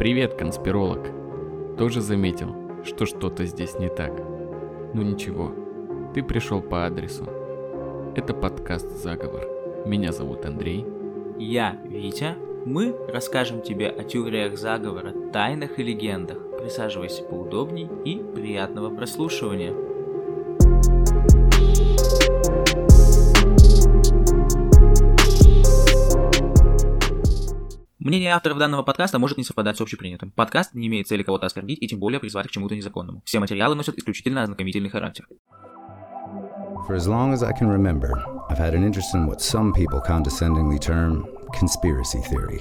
Привет, конспиролог. Тоже заметил, что что-то здесь не так. Ну ничего, ты пришел по адресу. Это подкаст «Заговор». Меня зовут Андрей. Я Витя. Мы расскажем тебе о теориях заговора, тайнах и легендах. Присаживайся поудобней и приятного прослушивания. Мнение авторов данного подкаста может не совпадать с общепринятым. Подкаст не имеет цели кого-то оскорбить и тем более призвать к чему-то незаконному. Все материалы носят исключительно ознакомительный характер. For as long as I can remember, I've had an interest in what some people condescendingly term conspiracy theory.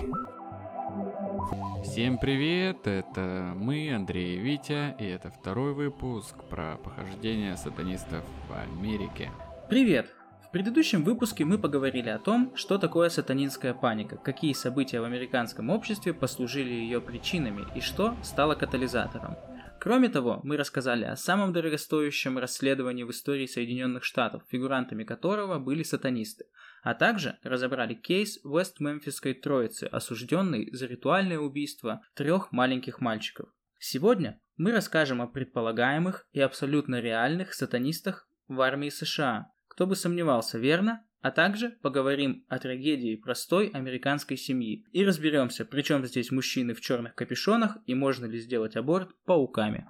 Всем привет, это мы, Андрей и Витя, и это второй выпуск про похождение сатанистов в Америке. Привет! В предыдущем выпуске мы поговорили о том, что такое сатанинская паника, какие события в американском обществе послужили ее причинами и что стало катализатором. Кроме того, мы рассказали о самом дорогостоящем расследовании в истории Соединенных Штатов, фигурантами которого были сатанисты, а также разобрали кейс Вест-Мемфисской Троицы, осужденной за ритуальное убийство трех маленьких мальчиков. Сегодня мы расскажем о предполагаемых и абсолютно реальных сатанистах в армии США, кто бы сомневался, верно? А также поговорим о трагедии простой американской семьи и разберемся, при чем здесь мужчины в черных капюшонах и можно ли сделать аборт пауками.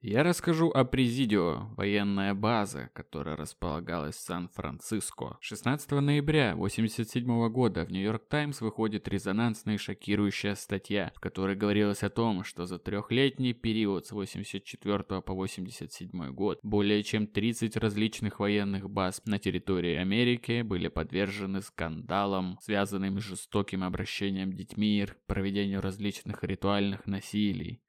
Я расскажу о Президио, военная база, которая располагалась в Сан-Франциско. 16 ноября 1987 года в Нью-Йорк Таймс выходит резонансная и шокирующая статья, в которой говорилось о том, что за трехлетний период с 84 по 87 год более чем 30 различных военных баз на территории Америки были подвержены скандалам, связанным с жестоким обращением детьми, проведению различных ритуальных насилий.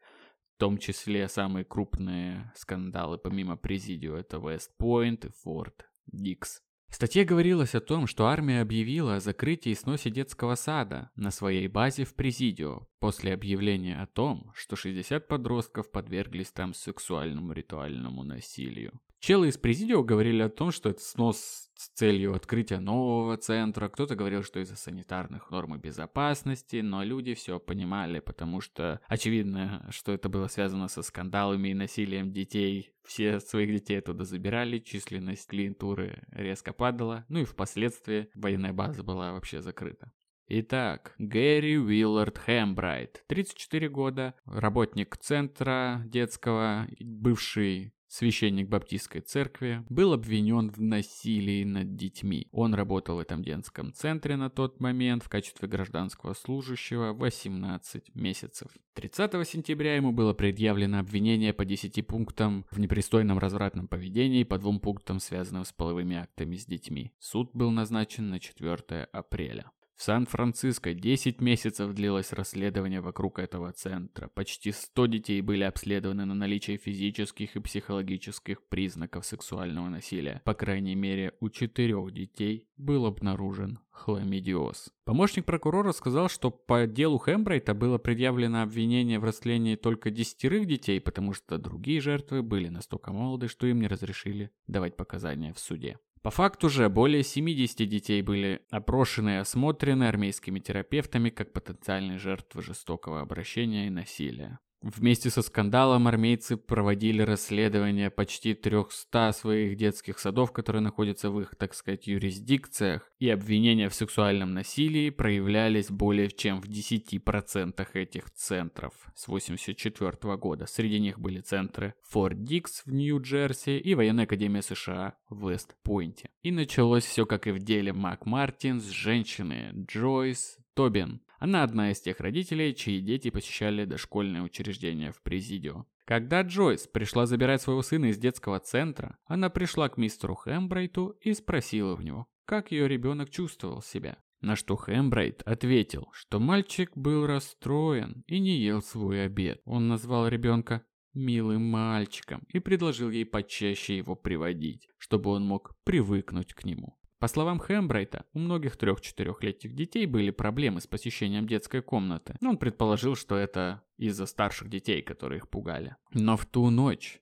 В том числе самые крупные скандалы помимо Президио это Вестпойнт и Форт Дикс. В статье говорилось о том, что армия объявила о закрытии и сносе детского сада на своей базе в Президио после объявления о том, что 60 подростков подверглись там сексуальному ритуальному насилию. Челы из Президио говорили о том, что это снос с целью открытия нового центра, кто-то говорил, что из-за санитарных норм и безопасности, но люди все понимали, потому что очевидно, что это было связано со скандалами и насилием детей. Все своих детей туда забирали, численность клиентуры резко падала, ну и впоследствии военная база была вообще закрыта. Итак, Гэри Уиллард Хэмбрайт, 34 года, работник центра детского, бывший священник баптистской церкви, был обвинен в насилии над детьми. Он работал в этом детском центре на тот момент в качестве гражданского служащего 18 месяцев. 30 сентября ему было предъявлено обвинение по 10 пунктам в непристойном развратном поведении и по двум пунктам, связанным с половыми актами с детьми. Суд был назначен на 4 апреля. В Сан-Франциско 10 месяцев длилось расследование вокруг этого центра. Почти 100 детей были обследованы на наличие физических и психологических признаков сексуального насилия. По крайней мере, у четырех детей был обнаружен хламидиоз. Помощник прокурора сказал, что по делу Хэмбрейта было предъявлено обвинение в растлении только десятерых детей, потому что другие жертвы были настолько молоды, что им не разрешили давать показания в суде. По факту же более 70 детей были опрошены и осмотрены армейскими терапевтами как потенциальные жертвы жестокого обращения и насилия. Вместе со скандалом армейцы проводили расследование почти 300 своих детских садов, которые находятся в их, так сказать, юрисдикциях, и обвинения в сексуальном насилии проявлялись более чем в 10% этих центров с 1984 года. Среди них были центры Форт Дикс в Нью-Джерси и Военная Академия США в Вест-Пойнте. И началось все как и в деле Мак Мартин с женщины Джойс Тобин. Она одна из тех родителей, чьи дети посещали дошкольное учреждение в Президио. Когда Джойс пришла забирать своего сына из детского центра, она пришла к мистеру Хэмбрайту и спросила у него, как ее ребенок чувствовал себя. На что Хэмбрайт ответил, что мальчик был расстроен и не ел свой обед. Он назвал ребенка милым мальчиком и предложил ей почаще его приводить, чтобы он мог привыкнуть к нему. По словам Хэмбрайта, у многих трех-четырехлетних детей были проблемы с посещением детской комнаты. Он предположил, что это из-за старших детей, которые их пугали. Но в ту ночь,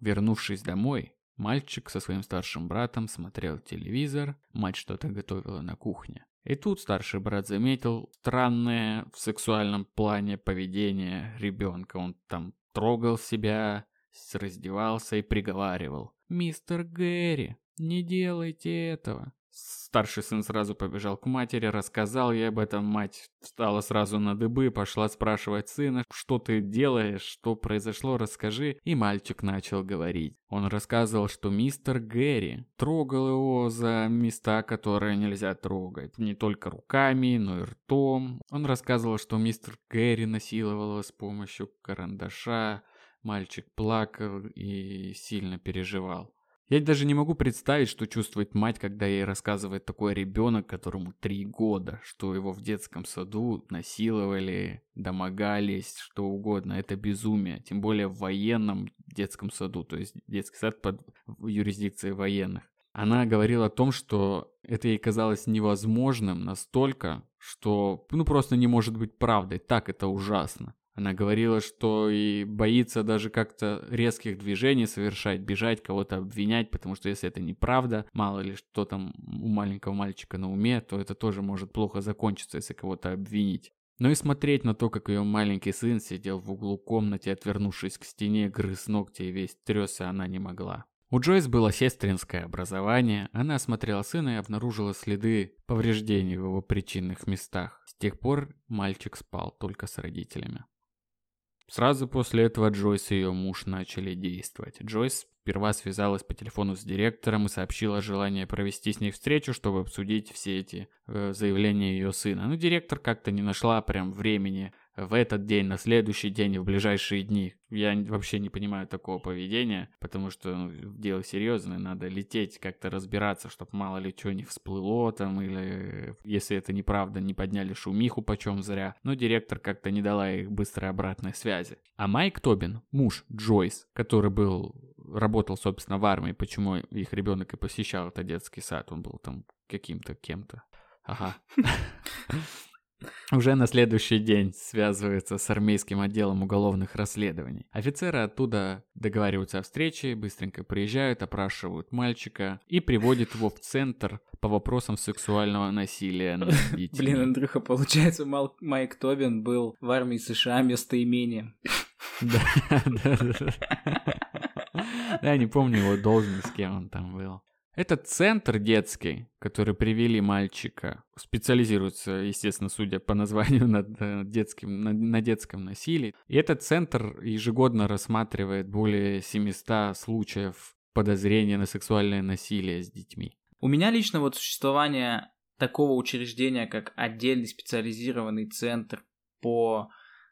вернувшись домой, мальчик со своим старшим братом смотрел телевизор, мать что-то готовила на кухне. И тут старший брат заметил странное в сексуальном плане поведение ребенка. Он там трогал себя, раздевался и приговаривал. «Мистер Гэри, не делайте этого. Старший сын сразу побежал к матери, рассказал ей об этом. Мать встала сразу на дыбы, пошла спрашивать сына, что ты делаешь, что произошло, расскажи. И мальчик начал говорить. Он рассказывал, что мистер Гэри трогал его за места, которые нельзя трогать. Не только руками, но и ртом. Он рассказывал, что мистер Гэри насиловал его с помощью карандаша. Мальчик плакал и сильно переживал. Я даже не могу представить, что чувствует мать, когда ей рассказывает такой ребенок, которому три года, что его в детском саду насиловали, домогались, что угодно. Это безумие. Тем более в военном детском саду, то есть детский сад под юрисдикцией военных. Она говорила о том, что это ей казалось невозможным настолько, что ну просто не может быть правдой. Так это ужасно. Она говорила, что и боится даже как-то резких движений совершать, бежать, кого-то обвинять, потому что если это неправда, мало ли что там у маленького мальчика на уме, то это тоже может плохо закончиться, если кого-то обвинить. Но и смотреть на то, как ее маленький сын сидел в углу комнаты, отвернувшись к стене, грыз ногти и весь трясся, она не могла. У Джойс было сестринское образование, она осмотрела сына и обнаружила следы повреждений в его причинных местах. С тех пор мальчик спал только с родителями. Сразу после этого Джойс и ее муж начали действовать. Джойс сперва связалась по телефону с директором и сообщила желание провести с ней встречу, чтобы обсудить все эти э, заявления ее сына. Но директор как-то не нашла прям времени в этот день, на следующий день и в ближайшие дни. Я вообще не понимаю такого поведения, потому что ну, дело серьезное, надо лететь, как-то разбираться, чтобы мало ли что не всплыло там, или если это неправда, не подняли шумиху почем зря. Но директор как-то не дала их быстрой обратной связи. А Майк Тобин, муж Джойс, который был работал, собственно, в армии, почему их ребенок и посещал этот детский сад, он был там каким-то кем-то. Ага. Уже на следующий день связывается с армейским отделом уголовных расследований. Офицеры оттуда договариваются о встрече, быстренько приезжают, опрашивают мальчика и приводят его в центр по вопросам сексуального насилия над детьми. Блин, Андрюха, получается, Майк Тобин был в армии США местоимением. Да, да, да. Я не помню его должность, кем он там был. Этот центр детский, который привели мальчика, специализируется, естественно, судя по названию, над э, детским, на, на детском насилии. И этот центр ежегодно рассматривает более 700 случаев подозрения на сексуальное насилие с детьми. У меня лично вот существование такого учреждения, как отдельный специализированный центр по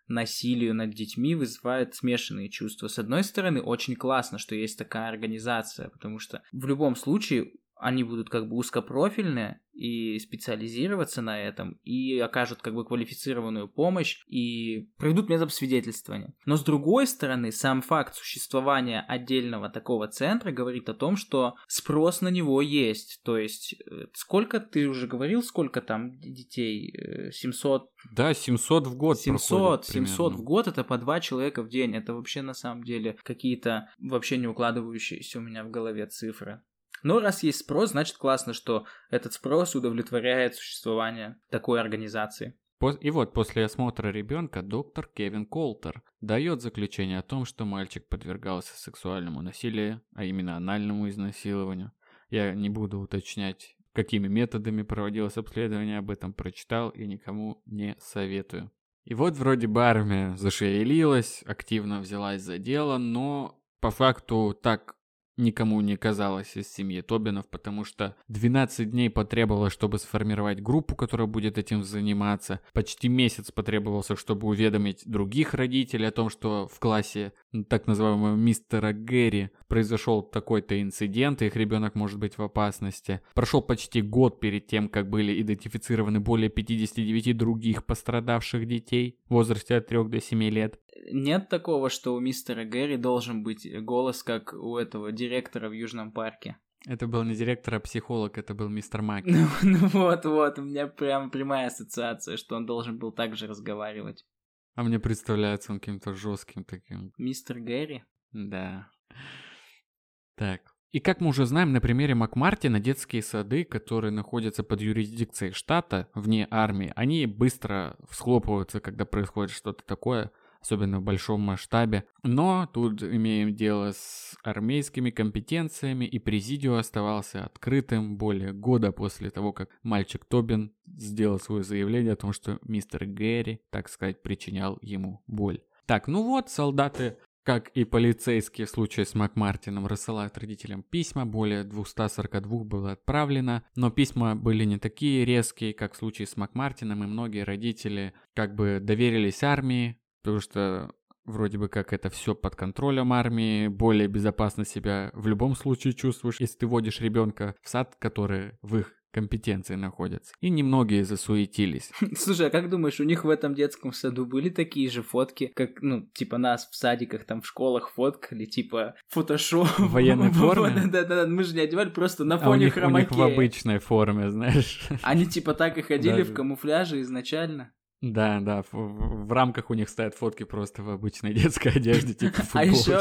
насилию над детьми вызывает смешанные чувства. С одной стороны, очень классно, что есть такая организация, потому что в любом случае они будут как бы узкопрофильные и специализироваться на этом, и окажут как бы квалифицированную помощь, и проведут метод свидетельствования. Но с другой стороны, сам факт существования отдельного такого центра говорит о том, что спрос на него есть. То есть, э, сколько ты уже говорил, сколько там детей? 700? Э, да, 700 в год 700, 700 в год это по два человека в день. Это вообще на самом деле какие-то вообще не укладывающиеся у меня в голове цифры. Но раз есть спрос, значит классно, что этот спрос удовлетворяет существование такой организации. И вот после осмотра ребенка доктор Кевин Колтер дает заключение о том, что мальчик подвергался сексуальному насилию, а именно анальному изнасилованию. Я не буду уточнять, какими методами проводилось обследование, об этом прочитал и никому не советую. И вот вроде бы армия зашевелилась, активно взялась за дело, но по факту так никому не казалось из семьи Тобинов, потому что 12 дней потребовалось, чтобы сформировать группу, которая будет этим заниматься. Почти месяц потребовался, чтобы уведомить других родителей о том, что в классе так называемого мистера Гэри произошел такой-то инцидент, и их ребенок может быть в опасности. Прошел почти год перед тем, как были идентифицированы более 59 других пострадавших детей в возрасте от 3 до 7 лет. Нет такого, что у мистера Гэри должен быть голос, как у этого директора в Южном парке. Это был не директор, а психолог, это был мистер Маки. Ну, ну вот, вот, у меня прям прямая ассоциация, что он должен был так же разговаривать. А мне представляется он каким-то жестким таким. Мистер Гэри? Да. Так. И как мы уже знаем на примере Макмартина, детские сады, которые находятся под юрисдикцией штата, вне армии, они быстро всхлопываются, когда происходит что-то такое, особенно в большом масштабе. Но тут имеем дело с армейскими компетенциями, и Президио оставался открытым более года после того, как мальчик Тобин сделал свое заявление о том, что мистер Гэри, так сказать, причинял ему боль. Так, ну вот, солдаты как и полицейские в случае с Макмартином рассылают родителям письма, более 242 было отправлено, но письма были не такие резкие, как в случае с Макмартином, и многие родители как бы доверились армии, потому что вроде бы как это все под контролем армии, более безопасно себя в любом случае чувствуешь, если ты водишь ребенка в сад, который в их компетенции находятся. И немногие засуетились. Слушай, а как думаешь, у них в этом детском саду были такие же фотки, как, ну, типа нас в садиках, там, в школах фоткали, типа, фотошоп. В военной форме? Да-да-да, мы же не одевали просто на фоне а у них, хромаке. у них в обычной форме, знаешь. Они типа так и ходили в камуфляже изначально. Да, да, в, в, в рамках у них стоят фотки просто в обычной детской одежде, типа А еще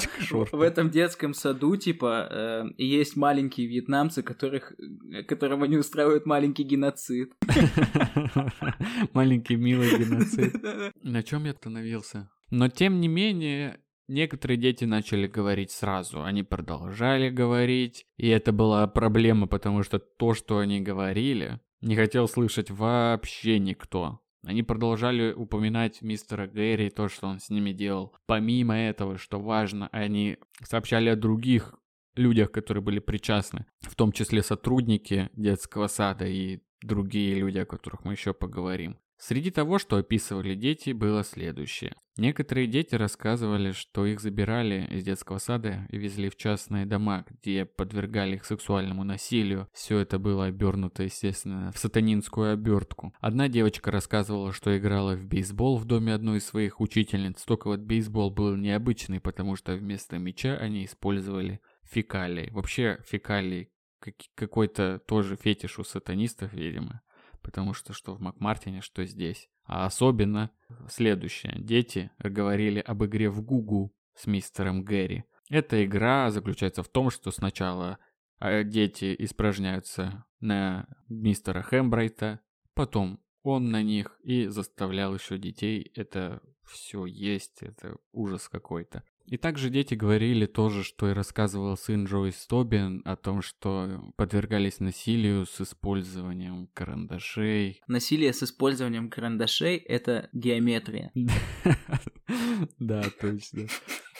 в этом детском саду, типа, э, есть маленькие вьетнамцы, которых, э, которым они устраивают маленький геноцид. Маленький милый геноцид. На чем я остановился? Но тем не менее, Некоторые дети начали говорить сразу, они продолжали говорить, и это была проблема, потому что то, что они говорили, не хотел слышать вообще никто. Они продолжали упоминать мистера Гэри, то, что он с ними делал. Помимо этого, что важно, они сообщали о других людях, которые были причастны, в том числе сотрудники детского сада и другие люди, о которых мы еще поговорим. Среди того, что описывали дети, было следующее. Некоторые дети рассказывали, что их забирали из детского сада и везли в частные дома, где подвергали их сексуальному насилию. Все это было обернуто, естественно, в сатанинскую обертку. Одна девочка рассказывала, что играла в бейсбол в доме одной из своих учительниц, только вот бейсбол был необычный, потому что вместо мяча они использовали фекалии. Вообще фекалии какой-то тоже фетиш у сатанистов, видимо потому что что в Макмартине, что здесь. А особенно следующее. Дети говорили об игре в Гугу с мистером Гэри. Эта игра заключается в том, что сначала а, дети испражняются на мистера Хэмбрайта, потом он на них и заставлял еще детей это все есть, это ужас какой-то. И также дети говорили тоже, что и рассказывал сын Джойс Тобин о том, что подвергались насилию с использованием карандашей. Насилие с использованием карандашей — это геометрия. Да, точно.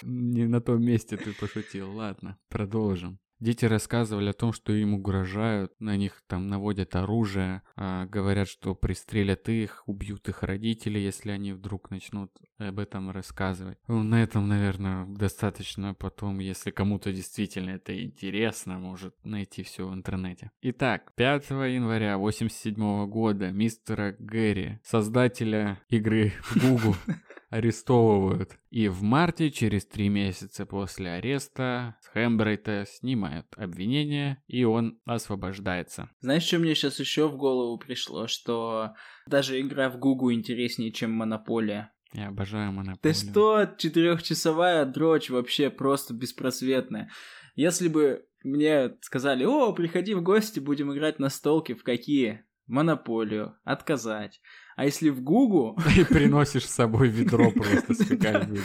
Не на том месте ты пошутил. Ладно, продолжим. Дети рассказывали о том, что им угрожают, на них там наводят оружие, а, говорят, что пристрелят их, убьют их родители, если они вдруг начнут об этом рассказывать. Ну, на этом, наверное, достаточно потом, если кому-то действительно это интересно, может найти все в интернете. Итак, 5 января 87 года мистера Гэри, создателя игры в Google, арестовывают. И в марте, через три месяца после ареста, с Хэмбрейта снимают обвинение, и он освобождается. Знаешь, что мне сейчас еще в голову пришло? Что даже игра в Гугу интереснее, чем Монополия. Я обожаю Монополию. Ты что, четырехчасовая дрочь вообще просто беспросветная. Если бы мне сказали, о, приходи в гости, будем играть на столке, в какие? Монополию, отказать. А если в Гугу... И приносишь с собой ведро просто с фекалиями,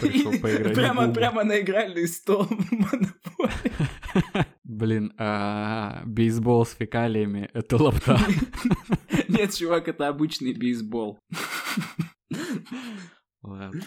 пришел поиграть прямо, прямо на игральный стол Блин, а бейсбол с фекалиями — это лапта. Нет, чувак, это обычный бейсбол. Ладно.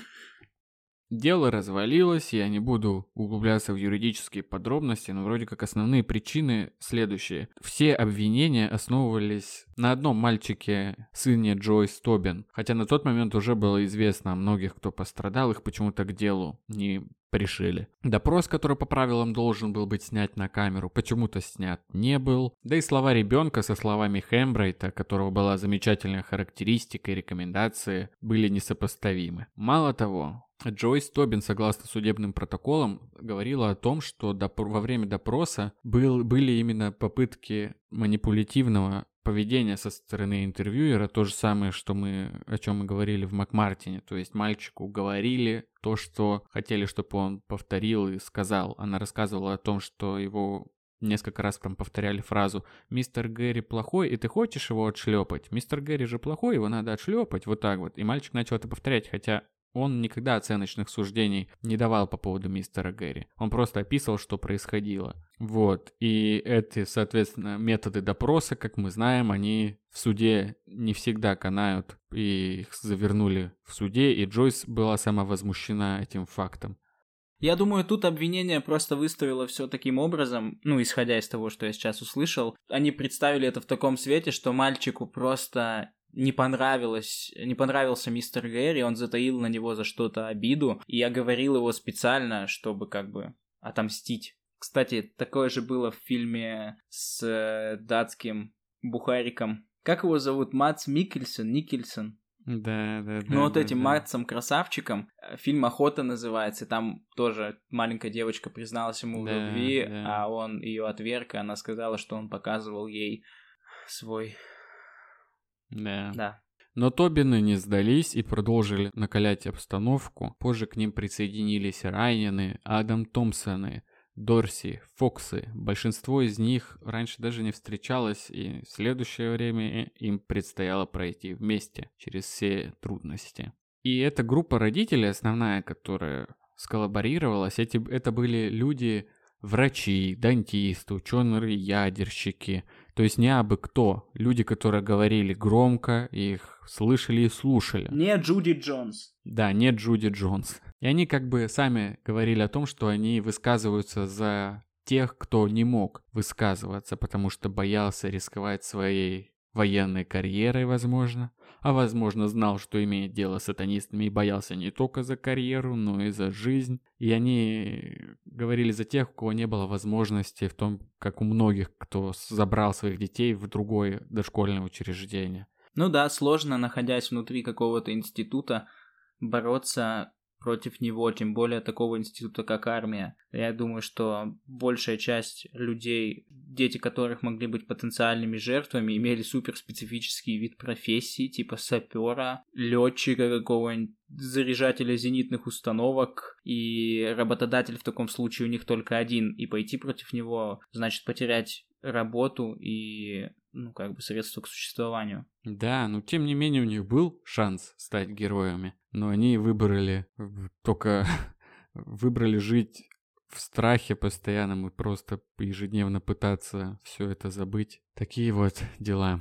Дело развалилось, я не буду углубляться в юридические подробности, но вроде как основные причины следующие. Все обвинения основывались на одном мальчике, сыне Джойс Тобин, хотя на тот момент уже было известно о многих, кто пострадал, их почему-то к делу не пришили. Допрос, который по правилам должен был быть снят на камеру, почему-то снят не был. Да и слова ребенка со словами Хэмбрайта, которого была замечательная характеристика и рекомендации, были несопоставимы. Мало того, Джойс Тобин, согласно судебным протоколам, говорила о том, что во время допроса был, были именно попытки манипулятивного поведение со стороны интервьюера то же самое, что мы, о чем мы говорили в Макмартине. То есть мальчику говорили то, что хотели, чтобы он повторил и сказал. Она рассказывала о том, что его несколько раз прям повторяли фразу «Мистер Гэри плохой, и ты хочешь его отшлепать? Мистер Гэри же плохой, его надо отшлепать». Вот так вот. И мальчик начал это повторять, хотя он никогда оценочных суждений не давал по поводу мистера Гэри. Он просто описывал, что происходило. Вот. И эти, соответственно, методы допроса, как мы знаем, они в суде не всегда канают. И их завернули в суде, и Джойс была сама возмущена этим фактом. Я думаю, тут обвинение просто выставило все таким образом, ну, исходя из того, что я сейчас услышал. Они представили это в таком свете, что мальчику просто не понравилось, не понравился мистер Гэри, он затаил на него за что-то обиду, и я говорил его специально, чтобы как бы отомстить. Кстати, такое же было в фильме с э, датским бухариком. Как его зовут? Мац Микельсон? Никельсон? Да, да, да. Ну вот да, этим да. Матсом красавчиком. э, Фильм Охота называется. Там тоже маленькая девочка призналась ему в Да, любви, да. а он ее отверг, и она сказала, что он показывал ей свой. Да. Да. Но Тобины не сдались и продолжили накалять обстановку. Позже к ним присоединились Райаны, Адам Томпсоны, Дорси, Фоксы. Большинство из них раньше даже не встречалось, и в следующее время им предстояло пройти вместе через все трудности. И эта группа родителей, основная, которая сколлаборировалась, эти, это были люди, врачи, дантисты, ученые-ядерщики, то есть не абы кто, люди, которые говорили громко, их слышали и слушали. Не Джуди Джонс. Да, не Джуди Джонс. И они как бы сами говорили о том, что они высказываются за тех, кто не мог высказываться, потому что боялся рисковать своей военной карьерой, возможно, а возможно знал, что имеет дело с сатанистами и боялся не только за карьеру, но и за жизнь. И они говорили за тех, у кого не было возможности в том, как у многих, кто забрал своих детей в другое дошкольное учреждение. Ну да, сложно, находясь внутри какого-то института, бороться против него, тем более такого института, как армия. Я думаю, что большая часть людей, дети которых могли быть потенциальными жертвами, имели суперспецифический вид профессии, типа сапера, летчика какого-нибудь, заряжателя зенитных установок, и работодатель в таком случае у них только один, и пойти против него значит потерять работу и, ну, как бы средства к существованию. Да, но тем не менее у них был шанс стать героями, но они выбрали только выбрали жить в страхе постоянном и просто ежедневно пытаться все это забыть. Такие вот дела.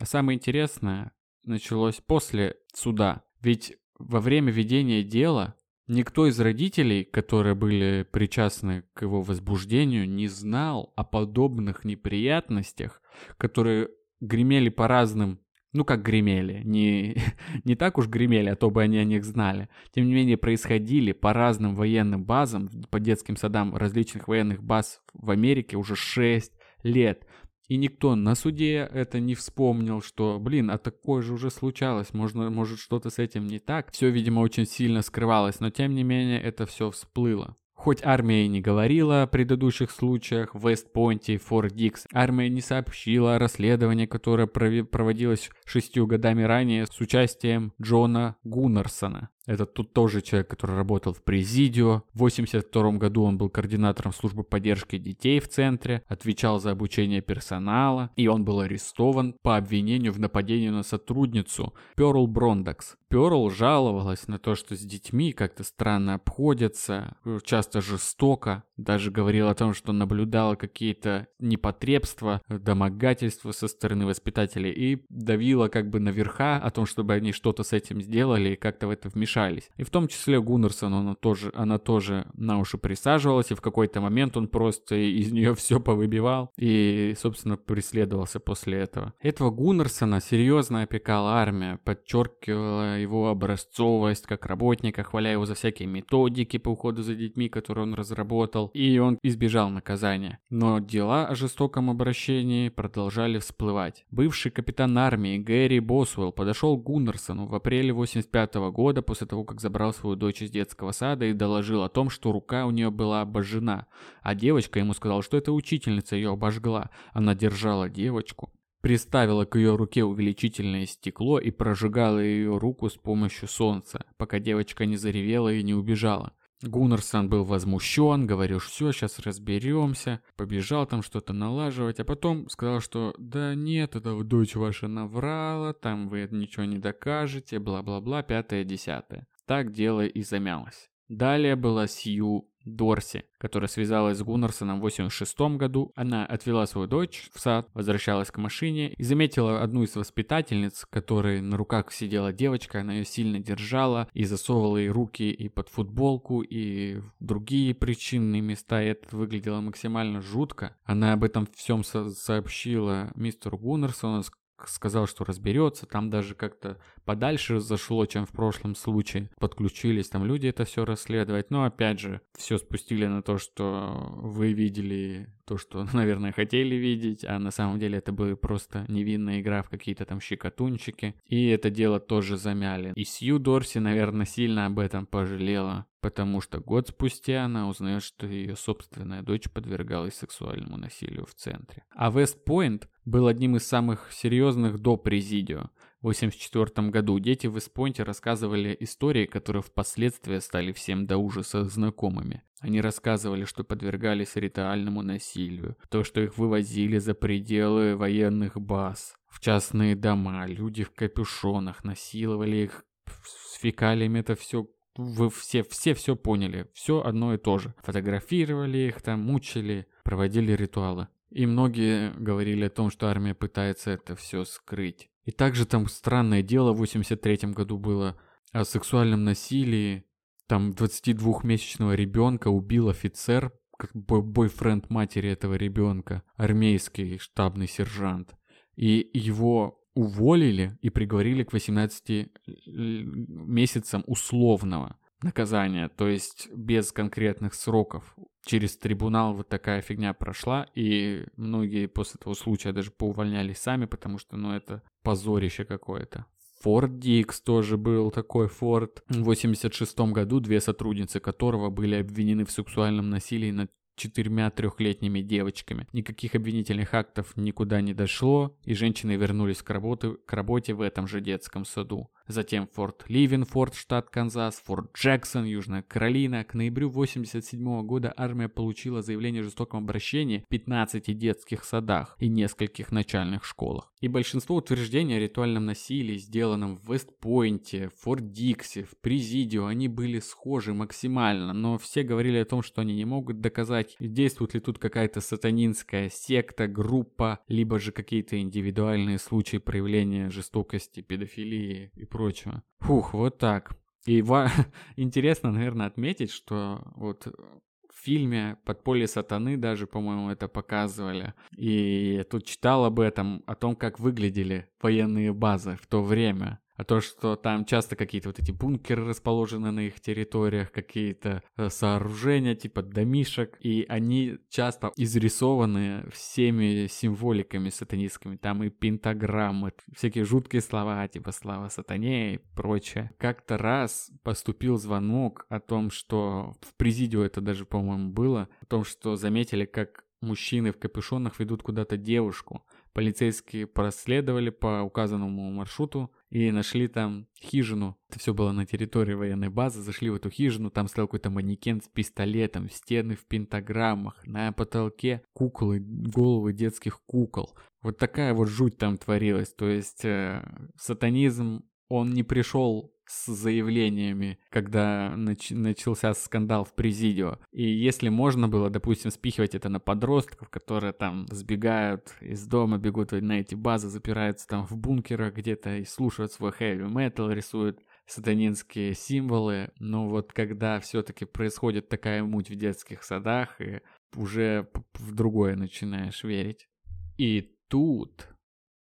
А самое интересное началось после суда. Ведь во время ведения дела никто из родителей, которые были причастны к его возбуждению, не знал о подобных неприятностях, которые гремели по разным ну как гремели, не, не так уж гремели, а то бы они о них знали. Тем не менее, происходили по разным военным базам, по детским садам различных военных баз в Америке уже 6 лет. И никто на суде это не вспомнил, что, блин, а такое же уже случалось, можно, может что-то с этим не так. Все, видимо, очень сильно скрывалось, но тем не менее это все всплыло. Хоть армия и не говорила о предыдущих случаях в Вестпойнте и Форт Дикс, армия не сообщила о расследовании, которое проводилось шестью годами ранее с участием Джона Гуннерсона. Это тут тоже человек, который работал в Президио. В 82 году он был координатором службы поддержки детей в центре, отвечал за обучение персонала, и он был арестован по обвинению в нападении на сотрудницу Перл Брондакс. Перл жаловалась на то, что с детьми как-то странно обходятся, часто жестоко, даже говорила о том, что наблюдала какие-то непотребства, домогательства со стороны воспитателей и давила как бы наверха о том, чтобы они что-то с этим сделали и как-то в это вмешались. И в том числе Гуннерсон, она тоже, она тоже на уши присаживалась, и в какой-то момент он просто из нее все повыбивал и, собственно, преследовался после этого. Этого Гуннерсона серьезно опекала армия, подчеркивала его образцовость как работника, хваля его за всякие методики по уходу за детьми, которые он разработал, и он избежал наказания. Но дела о жестоком обращении продолжали всплывать. Бывший капитан армии Гэри Босвелл подошел к Гуннерсону в апреле 85 года после того, как забрал свою дочь из детского сада и доложил о том, что рука у нее была обожжена, а девочка ему сказала, что эта учительница ее обожгла. Она держала девочку приставила к ее руке увеличительное стекло и прожигала ее руку с помощью солнца, пока девочка не заревела и не убежала. Гуннерсон был возмущен, говорил, все, сейчас разберемся, побежал там что-то налаживать, а потом сказал, что да нет, это дочь ваша наврала, там вы ничего не докажете, бла-бла-бла, пятое-десятое. Так дело и замялось. Далее была Сью Дорси, которая связалась с Гуннерсоном в 86 году. Она отвела свою дочь в сад, возвращалась к машине и заметила одну из воспитательниц, которой на руках сидела девочка, она ее сильно держала и засовывала ей руки и под футболку, и в другие причинные места, и это выглядело максимально жутко. Она об этом всем со сообщила мистеру Гуннерсону, сказал, что разберется, там даже как-то подальше зашло, чем в прошлом случае. Подключились там люди это все расследовать, но опять же, все спустили на то, что вы видели то, что, наверное, хотели видеть, а на самом деле это была просто невинная игра в какие-то там щекотунчики. И это дело тоже замяли. И Сью Дорси, наверное, сильно об этом пожалела, потому что год спустя она узнает, что ее собственная дочь подвергалась сексуальному насилию в центре. А Вест-Пойнт был одним из самых серьезных до Президио. В 1984 году дети в Испонте рассказывали истории, которые впоследствии стали всем до ужаса знакомыми. Они рассказывали, что подвергались ритуальному насилию, то, что их вывозили за пределы военных баз, в частные дома, люди в капюшонах, насиловали их с фекалиями, это все вы все, все все поняли, все одно и то же. Фотографировали их там, мучили, проводили ритуалы. И многие говорили о том, что армия пытается это все скрыть. И также там странное дело в 83 году было о сексуальном насилии. Там 22-месячного ребенка убил офицер, как бойфренд матери этого ребенка, армейский штабный сержант. И его уволили и приговорили к 18 месяцам условного наказания, то есть без конкретных сроков. Через трибунал вот такая фигня прошла, и многие после этого случая даже поувольнялись сами, потому что, ну, это позорище какое-то. Форд Дикс тоже был такой Форд. В 86 году две сотрудницы которого были обвинены в сексуальном насилии над четырьмя трехлетними девочками. Никаких обвинительных актов никуда не дошло, и женщины вернулись к работе, к работе в этом же детском саду. Затем Форт Ливенфорд, штат Канзас, Форт Джексон, Южная Каролина. К ноябрю 1987 года армия получила заявление о жестоком обращении в 15 детских садах и нескольких начальных школах. И большинство утверждений о ритуальном насилии, сделанном в Вестпойнте, Форт Дикси, в Президио, они были схожи максимально, но все говорили о том, что они не могут доказать, действует ли тут какая-то сатанинская секта, группа, либо же какие-то индивидуальные случаи проявления жестокости, педофилии и прочего. Фух, вот так. И ва- интересно, наверное, отметить, что вот в фильме «Подполье сатаны» даже, по-моему, это показывали. И я тут читал об этом, о том, как выглядели военные базы в то время. А то, что там часто какие-то вот эти бункеры расположены на их территориях, какие-то э, сооружения типа домишек, и они часто изрисованы всеми символиками сатанистскими. Там и пентаграммы, всякие жуткие слова, типа слава сатане и прочее. Как-то раз поступил звонок о том, что в президио это даже, по-моему, было, о том, что заметили, как мужчины в капюшонах ведут куда-то девушку. Полицейские проследовали по указанному маршруту и нашли там хижину. Это все было на территории военной базы. Зашли в эту хижину, там стоял какой-то манекен с пистолетом, стены в пентаграммах, на потолке куклы, головы детских кукол. Вот такая вот жуть там творилась. То есть э, сатанизм, он не пришел с заявлениями, когда нач- начался скандал в Президио. И если можно было, допустим, спихивать это на подростков, которые там сбегают из дома, бегут на эти базы, запираются там в бункерах где-то и слушают свой heavy metal, рисуют сатанинские символы, но вот когда все-таки происходит такая муть в детских садах, и уже в другое начинаешь верить. И тут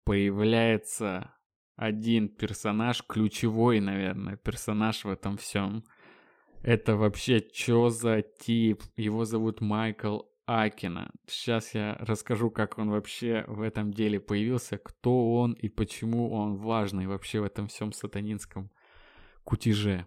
появляется один персонаж, ключевой, наверное, персонаж в этом всем. Это вообще чё за тип? Его зовут Майкл Акина. Сейчас я расскажу, как он вообще в этом деле появился, кто он и почему он важный вообще в этом всем сатанинском кутеже.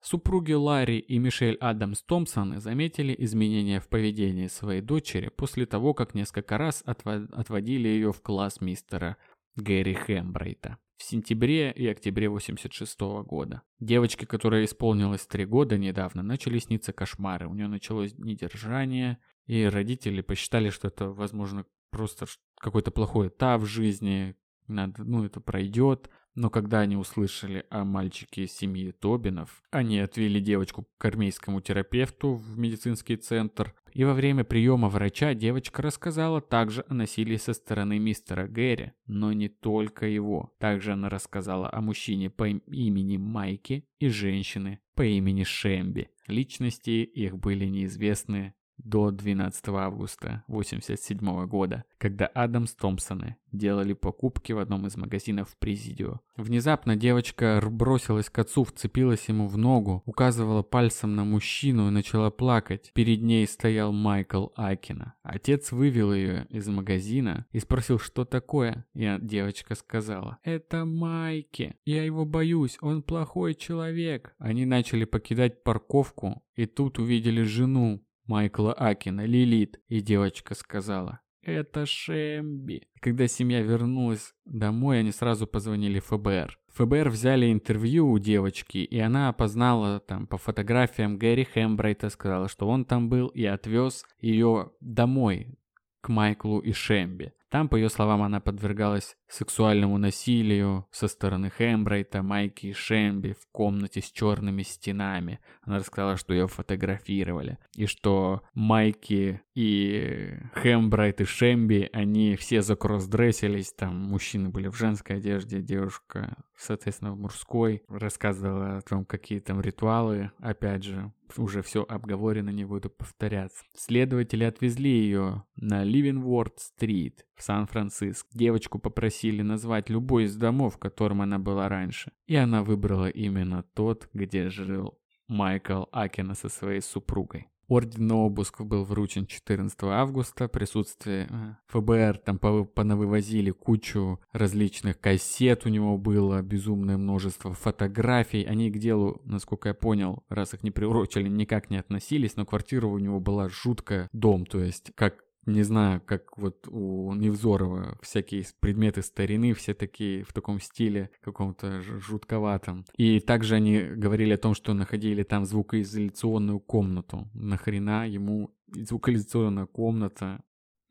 Супруги Ларри и Мишель Адамс Томпсон заметили изменения в поведении своей дочери после того, как несколько раз отводили ее в класс мистера Гэри Хэмбрейта в сентябре и октябре 86 года. Девочке, которая исполнилось три года недавно, начали сниться кошмары. У нее началось недержание, и родители посчитали, что это, возможно, просто какой-то плохой этап в жизни, надо, ну, это пройдет. Но когда они услышали о мальчике семьи Тобинов, они отвели девочку к армейскому терапевту в медицинский центр. И во время приема врача девочка рассказала также о насилии со стороны мистера Гэри, но не только его. Также она рассказала о мужчине по имени Майки и женщины по имени Шемби. Личности их были неизвестны до 12 августа 1987 года, когда Адамс Томпсоны делали покупки в одном из магазинов в Президио. Внезапно девочка бросилась к отцу, вцепилась ему в ногу, указывала пальцем на мужчину и начала плакать. Перед ней стоял Майкл Акина. Отец вывел ее из магазина и спросил, что такое. И девочка сказала, это Майки. Я его боюсь, он плохой человек. Они начали покидать парковку и тут увидели жену, Майкла Акина, Лилит, и девочка сказала «Это Шемби». Когда семья вернулась домой, они сразу позвонили ФБР. ФБР взяли интервью у девочки, и она опознала там по фотографиям Гэри Хэмбрайта, сказала, что он там был, и отвез ее домой, к Майклу и Шемби. Там, по ее словам, она подвергалась сексуальному насилию со стороны Хэмбрайта, Майки и Шемби в комнате с черными стенами. Она рассказала, что ее фотографировали. И что Майки и Хэмбрайт и Шемби, они все закроссдрессились. Там мужчины были в женской одежде, девушка, соответственно, в мужской. Рассказывала о том, какие там ритуалы. Опять же, уже все обговорено, не буду повторяться. Следователи отвезли ее на Ливенворд-стрит в Сан-Франциско. Девочку попросили назвать любой из домов, в котором она была раньше. И она выбрала именно тот, где жил Майкл Акина со своей супругой. Орден на обыск был вручен 14 августа. Присутствие э, ФБР там понавывозили кучу различных кассет у него было, безумное множество фотографий. Они к делу, насколько я понял, раз их не приурочили, никак не относились, но квартира у него была жуткая дом, то есть как не знаю, как вот у Невзорова всякие предметы старины, все такие в таком стиле каком-то жутковатом. И также они говорили о том, что находили там звукоизоляционную комнату. Нахрена ему звукоизоляционная комната?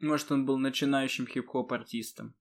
Может, он был начинающим хип-хоп артистом.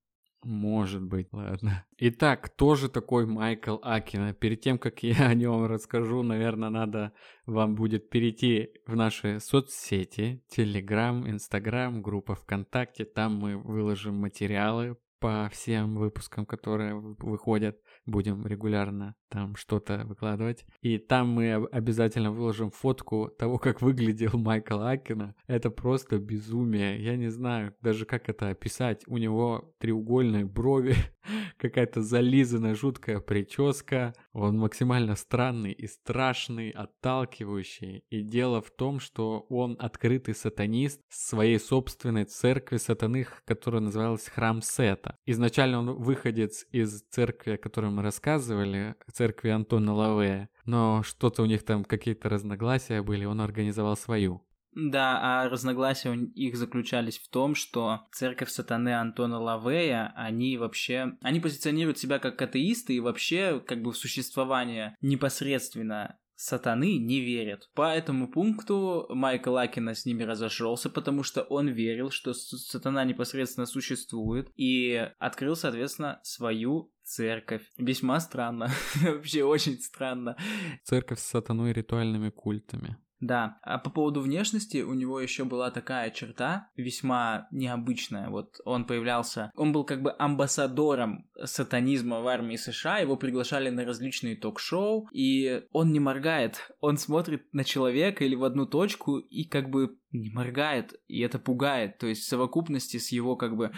Может быть, ладно. Итак, тоже такой Майкл Акина. Перед тем, как я о нем расскажу, наверное, надо вам будет перейти в наши соцсети, Телеграм, Инстаграм, группа ВКонтакте. Там мы выложим материалы по всем выпускам, которые выходят. Будем регулярно там что-то выкладывать. И там мы обязательно выложим фотку того, как выглядел Майкл Акина. Это просто безумие. Я не знаю даже, как это описать. У него треугольные брови, какая-то зализанная жуткая прическа. Он максимально странный и страшный, отталкивающий. И дело в том, что он открытый сатанист своей собственной церкви сатаных, которая называлась Храм Сета. Изначально он выходец из церкви, о которой мы рассказывали, церкви Антона Лавея, но что-то у них там какие-то разногласия были, он организовал свою. Да, а разногласия у них заключались в том, что церковь сатаны Антона Лавея, они вообще, они позиционируют себя как атеисты и вообще как бы в существование непосредственно сатаны не верят. По этому пункту Майкл Акина с ними разошелся, потому что он верил, что сатана непосредственно существует и открыл, соответственно, свою церковь. Весьма странно. Вообще очень странно. Церковь с сатаной и ритуальными культами. Да, а по поводу внешности у него еще была такая черта, весьма необычная. Вот он появлялся, он был как бы амбассадором сатанизма в армии США, его приглашали на различные ток-шоу, и он не моргает, он смотрит на человека или в одну точку и как бы не моргает, и это пугает. То есть в совокупности с его как бы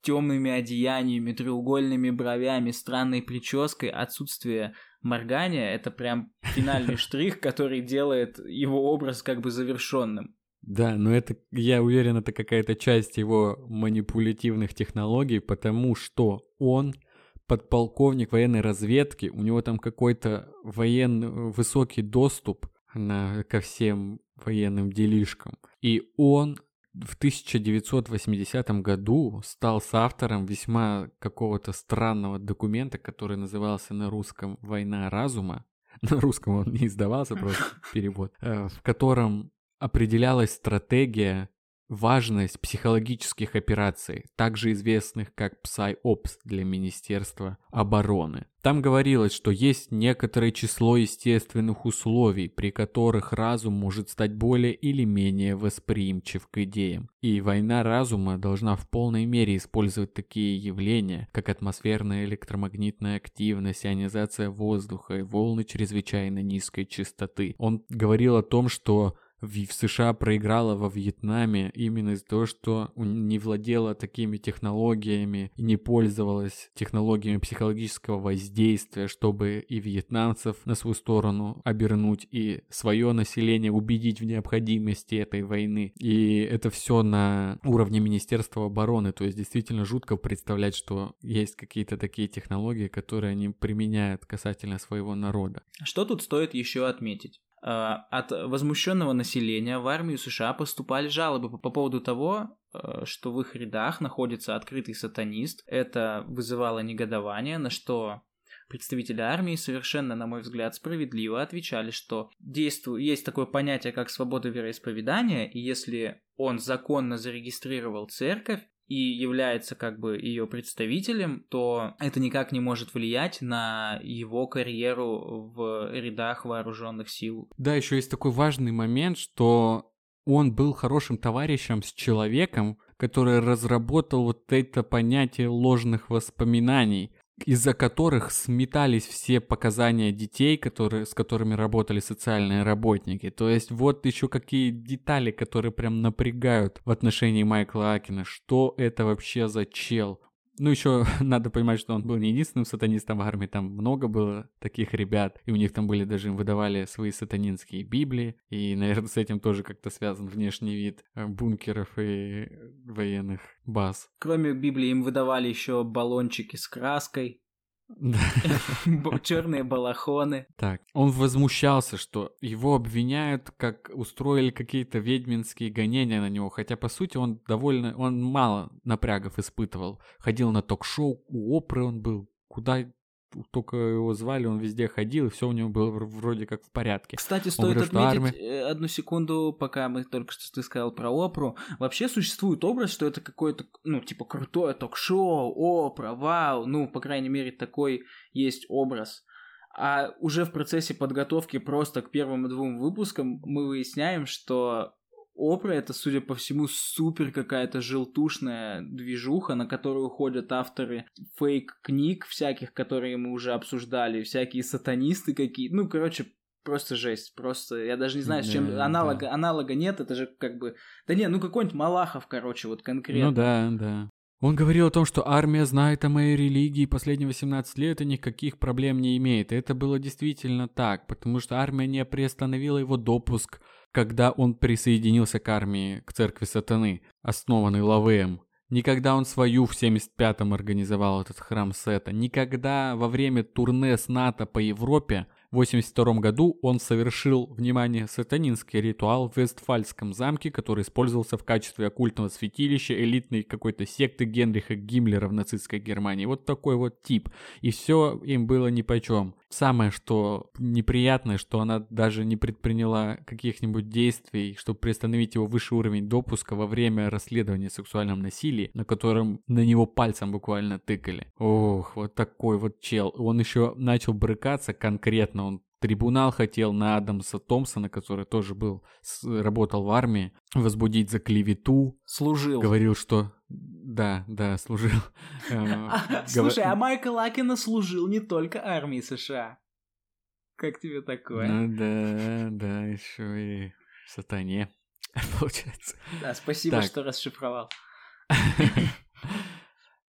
темными одеяниями, треугольными бровями, странной прической, отсутствие моргания — это прям финальный штрих, который делает его образ как бы завершенным. Да, но это, я уверен, это какая-то часть его манипулятивных технологий, потому что он подполковник военной разведки, у него там какой-то военный высокий доступ на, ко всем военным делишкам. И он в 1980 году стал соавтором весьма какого-то странного документа, который назывался на русском «Война разума». На русском он не издавался, просто перевод. Э, в котором определялась стратегия важность психологических операций, также известных как PsyOps для Министерства обороны. Там говорилось, что есть некоторое число естественных условий, при которых разум может стать более или менее восприимчив к идеям. И война разума должна в полной мере использовать такие явления, как атмосферная электромагнитная активность, ионизация воздуха и волны чрезвычайно низкой частоты. Он говорил о том, что в США проиграла во Вьетнаме именно из-за того, что не владела такими технологиями и не пользовалась технологиями психологического воздействия, чтобы и вьетнамцев на свою сторону обернуть, и свое население убедить в необходимости этой войны. И это все на уровне Министерства обороны, то есть действительно жутко представлять, что есть какие-то такие технологии, которые они применяют касательно своего народа. Что тут стоит еще отметить? Э, от возмущенного населения в армию США поступали жалобы по, поводу того, э, что в их рядах находится открытый сатанист. Это вызывало негодование, на что представители армии совершенно, на мой взгляд, справедливо отвечали, что действует, есть такое понятие, как свобода вероисповедания, и если он законно зарегистрировал церковь, и является как бы ее представителем, то это никак не может влиять на его карьеру в рядах вооруженных сил. Да, еще есть такой важный момент, что он был хорошим товарищем с человеком, который разработал вот это понятие ложных воспоминаний из-за которых сметались все показания детей, которые, с которыми работали социальные работники. То есть вот еще какие детали, которые прям напрягают в отношении Майкла Акина. Что это вообще за чел? Ну, еще надо понимать, что он был не единственным сатанистом в армии, там много было таких ребят, и у них там были даже, им выдавали свои сатанинские библии, и, наверное, с этим тоже как-то связан внешний вид э, бункеров и военных баз. Кроме библии им выдавали еще баллончики с краской, Черные балахоны. Так, он возмущался, что его обвиняют, как устроили какие-то ведьминские гонения на него, хотя по сути он довольно, он мало напрягов испытывал. Ходил на ток-шоу, у Опры он был, куда только его звали, он везде ходил, и все у него было вроде как в порядке. Кстати, стоит говорит, отметить армия... Э, одну секунду, пока мы только что ты сказал про Опру. Вообще существует образ, что это какое-то, ну, типа, крутое ток-шоу, Опра, вау, ну, по крайней мере, такой есть образ. А уже в процессе подготовки просто к первым двум выпускам мы выясняем, что Опра это, судя по всему, супер какая-то желтушная движуха, на которую ходят авторы фейк-книг всяких, которые мы уже обсуждали, всякие сатанисты какие Ну, короче, просто жесть. Просто я даже не знаю, с чем да, аналога, да. аналога нет. Это же как бы. Да не, ну какой-нибудь Малахов, короче, вот конкретно. Ну да, да. Он говорил о том, что армия знает о моей религии последние 18 лет и никаких проблем не имеет. И это было действительно так, потому что армия не приостановила его допуск когда он присоединился к армии, к церкви сатаны, основанной Лавеем, Никогда он свою в 75-м организовал этот храм Сета. Никогда во время турне с НАТО по Европе в 82 году он совершил, внимание, сатанинский ритуал в Вестфальском замке, который использовался в качестве оккультного святилища элитной какой-то секты Генриха Гиммлера в нацистской Германии. Вот такой вот тип. И все им было нипочем. Самое, что неприятное, что она даже не предприняла каких-нибудь действий, чтобы приостановить его высший уровень допуска во время расследования сексуальном насилии, на котором на него пальцем буквально тыкали. Ох, вот такой вот чел. Он еще начал брыкаться конкретно, он Трибунал хотел на Адамса Томпсона, который тоже был, работал в армии, возбудить за клевету. Служил. Говорил, что... Да, да, служил. Э, слушай, а Майкл Акина служил не только армии США. Как тебе такое? Ну да, да, еще и сатане, получается. Да, спасибо, что расшифровал.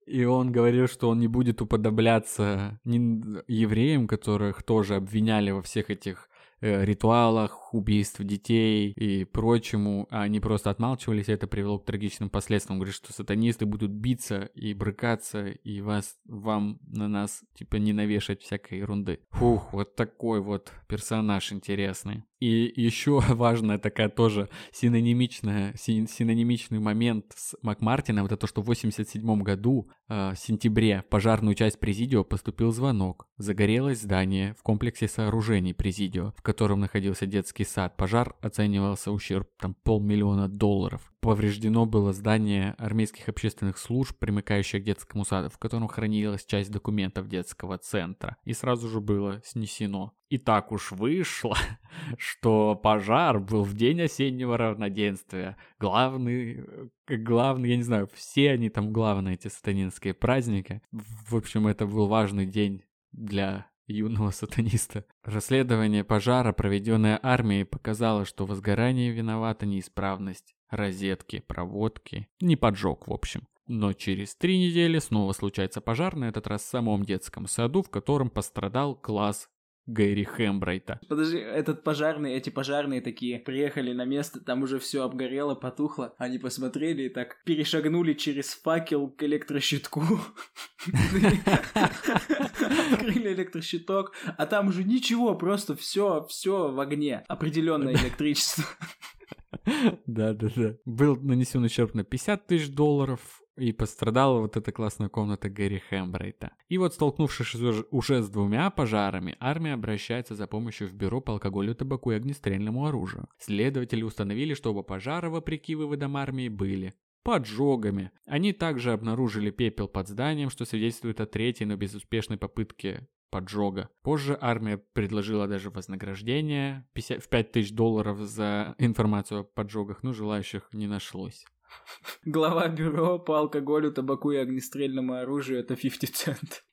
И он говорил, что он не будет уподобляться евреям, которых тоже обвиняли во всех этих э, ритуалах, убийств детей и прочему, а они просто отмалчивались, и это привело к трагичным последствиям. Говорит, что сатанисты будут биться и брыкаться, и вас, вам на нас, типа, не навешать всякой ерунды. Фух, вот такой вот персонаж интересный. И еще важная такая тоже синонимичная, синонимичный момент с Макмартином, это то, что в 87 году, э, в сентябре, в пожарную часть Президио поступил звонок. Загорелось здание в комплексе сооружений Президио, в котором находился детский сад. Пожар оценивался ущерб там полмиллиона долларов. Повреждено было здание армейских общественных служб, примыкающее к детскому саду, в котором хранилась часть документов детского центра. И сразу же было снесено. И так уж вышло, что пожар был в день осеннего равноденствия. Главный, э, главный, я не знаю, все они там главные, эти сатанинские праздники. В общем, это был важный день для юного сатаниста. Расследование пожара, проведенное армией, показало, что возгорание виновата неисправность розетки, проводки, не поджог в общем. Но через три недели снова случается пожар, на этот раз в самом детском саду, в котором пострадал класс Гэри Хэмбрайта. Подожди, этот пожарный, эти пожарные такие приехали на место, там уже все обгорело, потухло. Они посмотрели и так перешагнули через факел к электрощитку. Открыли электрощиток, а там уже ничего, просто все, все в огне. Определенное электричество. Да-да-да. Был нанесен ущерб на 50 тысяч долларов, и пострадала вот эта классная комната Гэри Хэмбрейта. И вот столкнувшись уже с двумя пожарами, армия обращается за помощью в бюро по алкоголю, табаку и огнестрельному оружию. Следователи установили, что оба пожара, вопреки выводам армии, были поджогами. Они также обнаружили пепел под зданием, что свидетельствует о третьей, но безуспешной попытке поджога. Позже армия предложила даже вознаграждение 50, в 5000 долларов за информацию о поджогах, но желающих не нашлось. Глава бюро по алкоголю, табаку и огнестрельному оружию это 50 цент.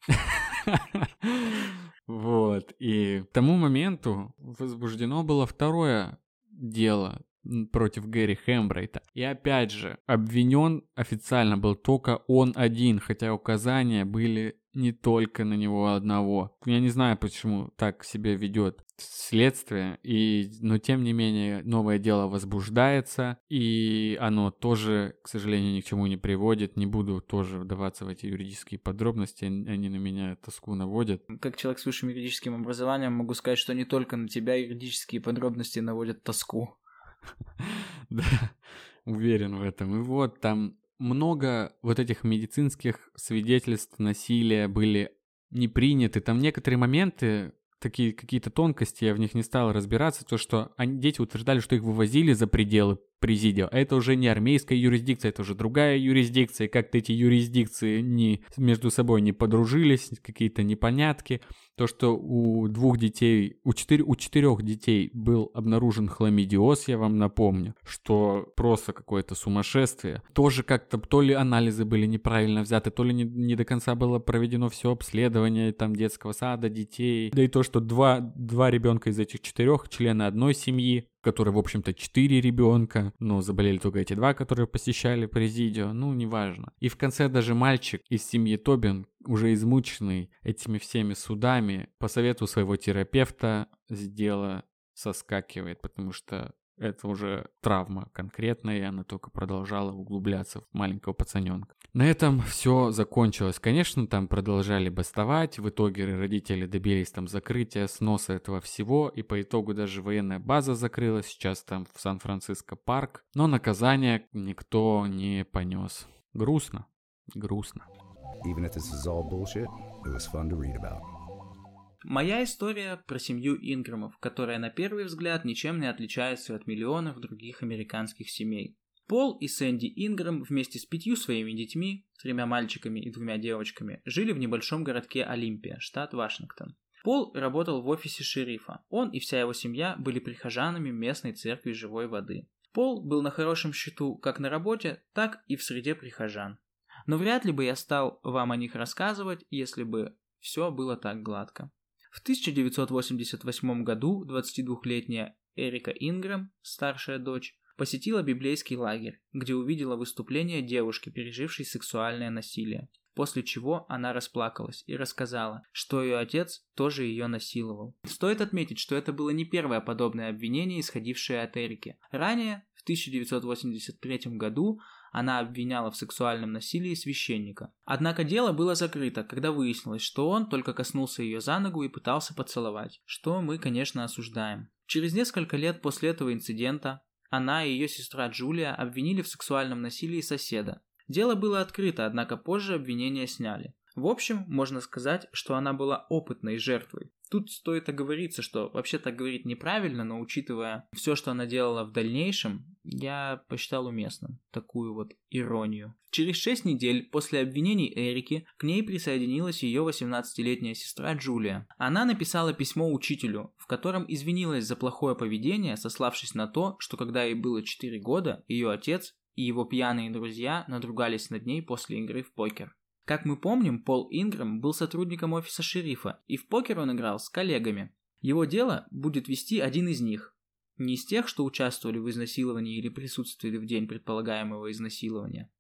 Вот, и к тому моменту возбуждено было второе дело против Гэри Хэмбрейта. И опять же, обвинен официально был только он один, хотя указания были не только на него одного. Я не знаю, почему так себя ведет следствие, и, но тем не менее новое дело возбуждается, и оно тоже, к сожалению, ни к чему не приводит. Не буду тоже вдаваться в эти юридические подробности, они на меня тоску наводят. Как человек с высшим юридическим образованием могу сказать, что не только на тебя юридические подробности наводят тоску. Да, уверен в этом. И вот там много вот этих медицинских свидетельств насилия были не приняты. Там некоторые моменты, такие какие-то тонкости, я в них не стал разбираться, то, что они, дети утверждали, что их вывозили за пределы Президио. Это уже не армейская юрисдикция, это уже другая юрисдикция. Как-то эти юрисдикции не, между собой не подружились, какие-то непонятки. То, что у двух детей, у, четыре, у четырех детей был обнаружен хламидиоз, я вам напомню, что просто какое-то сумасшествие. Тоже как-то то ли анализы были неправильно взяты, то ли не, не до конца было проведено все обследование там детского сада, детей. Да и то, что два, два ребенка из этих четырех, члены одной семьи, которые, в общем-то, четыре ребенка, но заболели только эти два, которые посещали Президио, ну, неважно. И в конце даже мальчик из семьи Тобин, уже измученный этими всеми судами, по совету своего терапевта с соскакивает, потому что это уже травма конкретная, и она только продолжала углубляться в маленького пацаненка. На этом все закончилось. Конечно, там продолжали бастовать, в итоге родители добились там закрытия, сноса этого всего, и по итогу даже военная база закрылась, сейчас там в Сан-Франциско парк, но наказание никто не понес. Грустно, грустно. Even if this is all bullshit, it was fun to read about. Моя история про семью Инграмов, которая на первый взгляд ничем не отличается от миллионов других американских семей. Пол и Сэнди Инграм вместе с пятью своими детьми, тремя мальчиками и двумя девочками, жили в небольшом городке Олимпия, штат Вашингтон. Пол работал в офисе шерифа. Он и вся его семья были прихожанами местной церкви живой воды. Пол был на хорошем счету как на работе, так и в среде прихожан. Но вряд ли бы я стал вам о них рассказывать, если бы все было так гладко. В 1988 году 22-летняя Эрика Ингрэм, старшая дочь, посетила библейский лагерь, где увидела выступление девушки, пережившей сексуальное насилие. после чего она расплакалась и рассказала, что ее отец тоже ее насиловал. Стоит отметить, что это было не первое подобное обвинение, исходившее от Эрики. Ранее, в 1983 году, она обвиняла в сексуальном насилии священника. Однако дело было закрыто, когда выяснилось, что он только коснулся ее за ногу и пытался поцеловать, что мы, конечно, осуждаем. Через несколько лет после этого инцидента она и ее сестра Джулия обвинили в сексуальном насилии соседа. Дело было открыто, однако позже обвинения сняли. В общем, можно сказать, что она была опытной жертвой. Тут стоит оговориться, что вообще так говорить неправильно, но учитывая все, что она делала в дальнейшем, я посчитал уместным такую вот иронию. Через 6 недель после обвинений Эрики к ней присоединилась ее 18-летняя сестра Джулия. Она написала письмо учителю, в котором извинилась за плохое поведение, сославшись на то, что когда ей было 4 года, ее отец и его пьяные друзья надругались над ней после игры в покер. Как мы помним, Пол Ингрэм был сотрудником офиса шерифа, и в покер он играл с коллегами. Его дело будет вести один из них. Не из тех, что участвовали в изнасиловании или присутствовали в день предполагаемого изнасилования.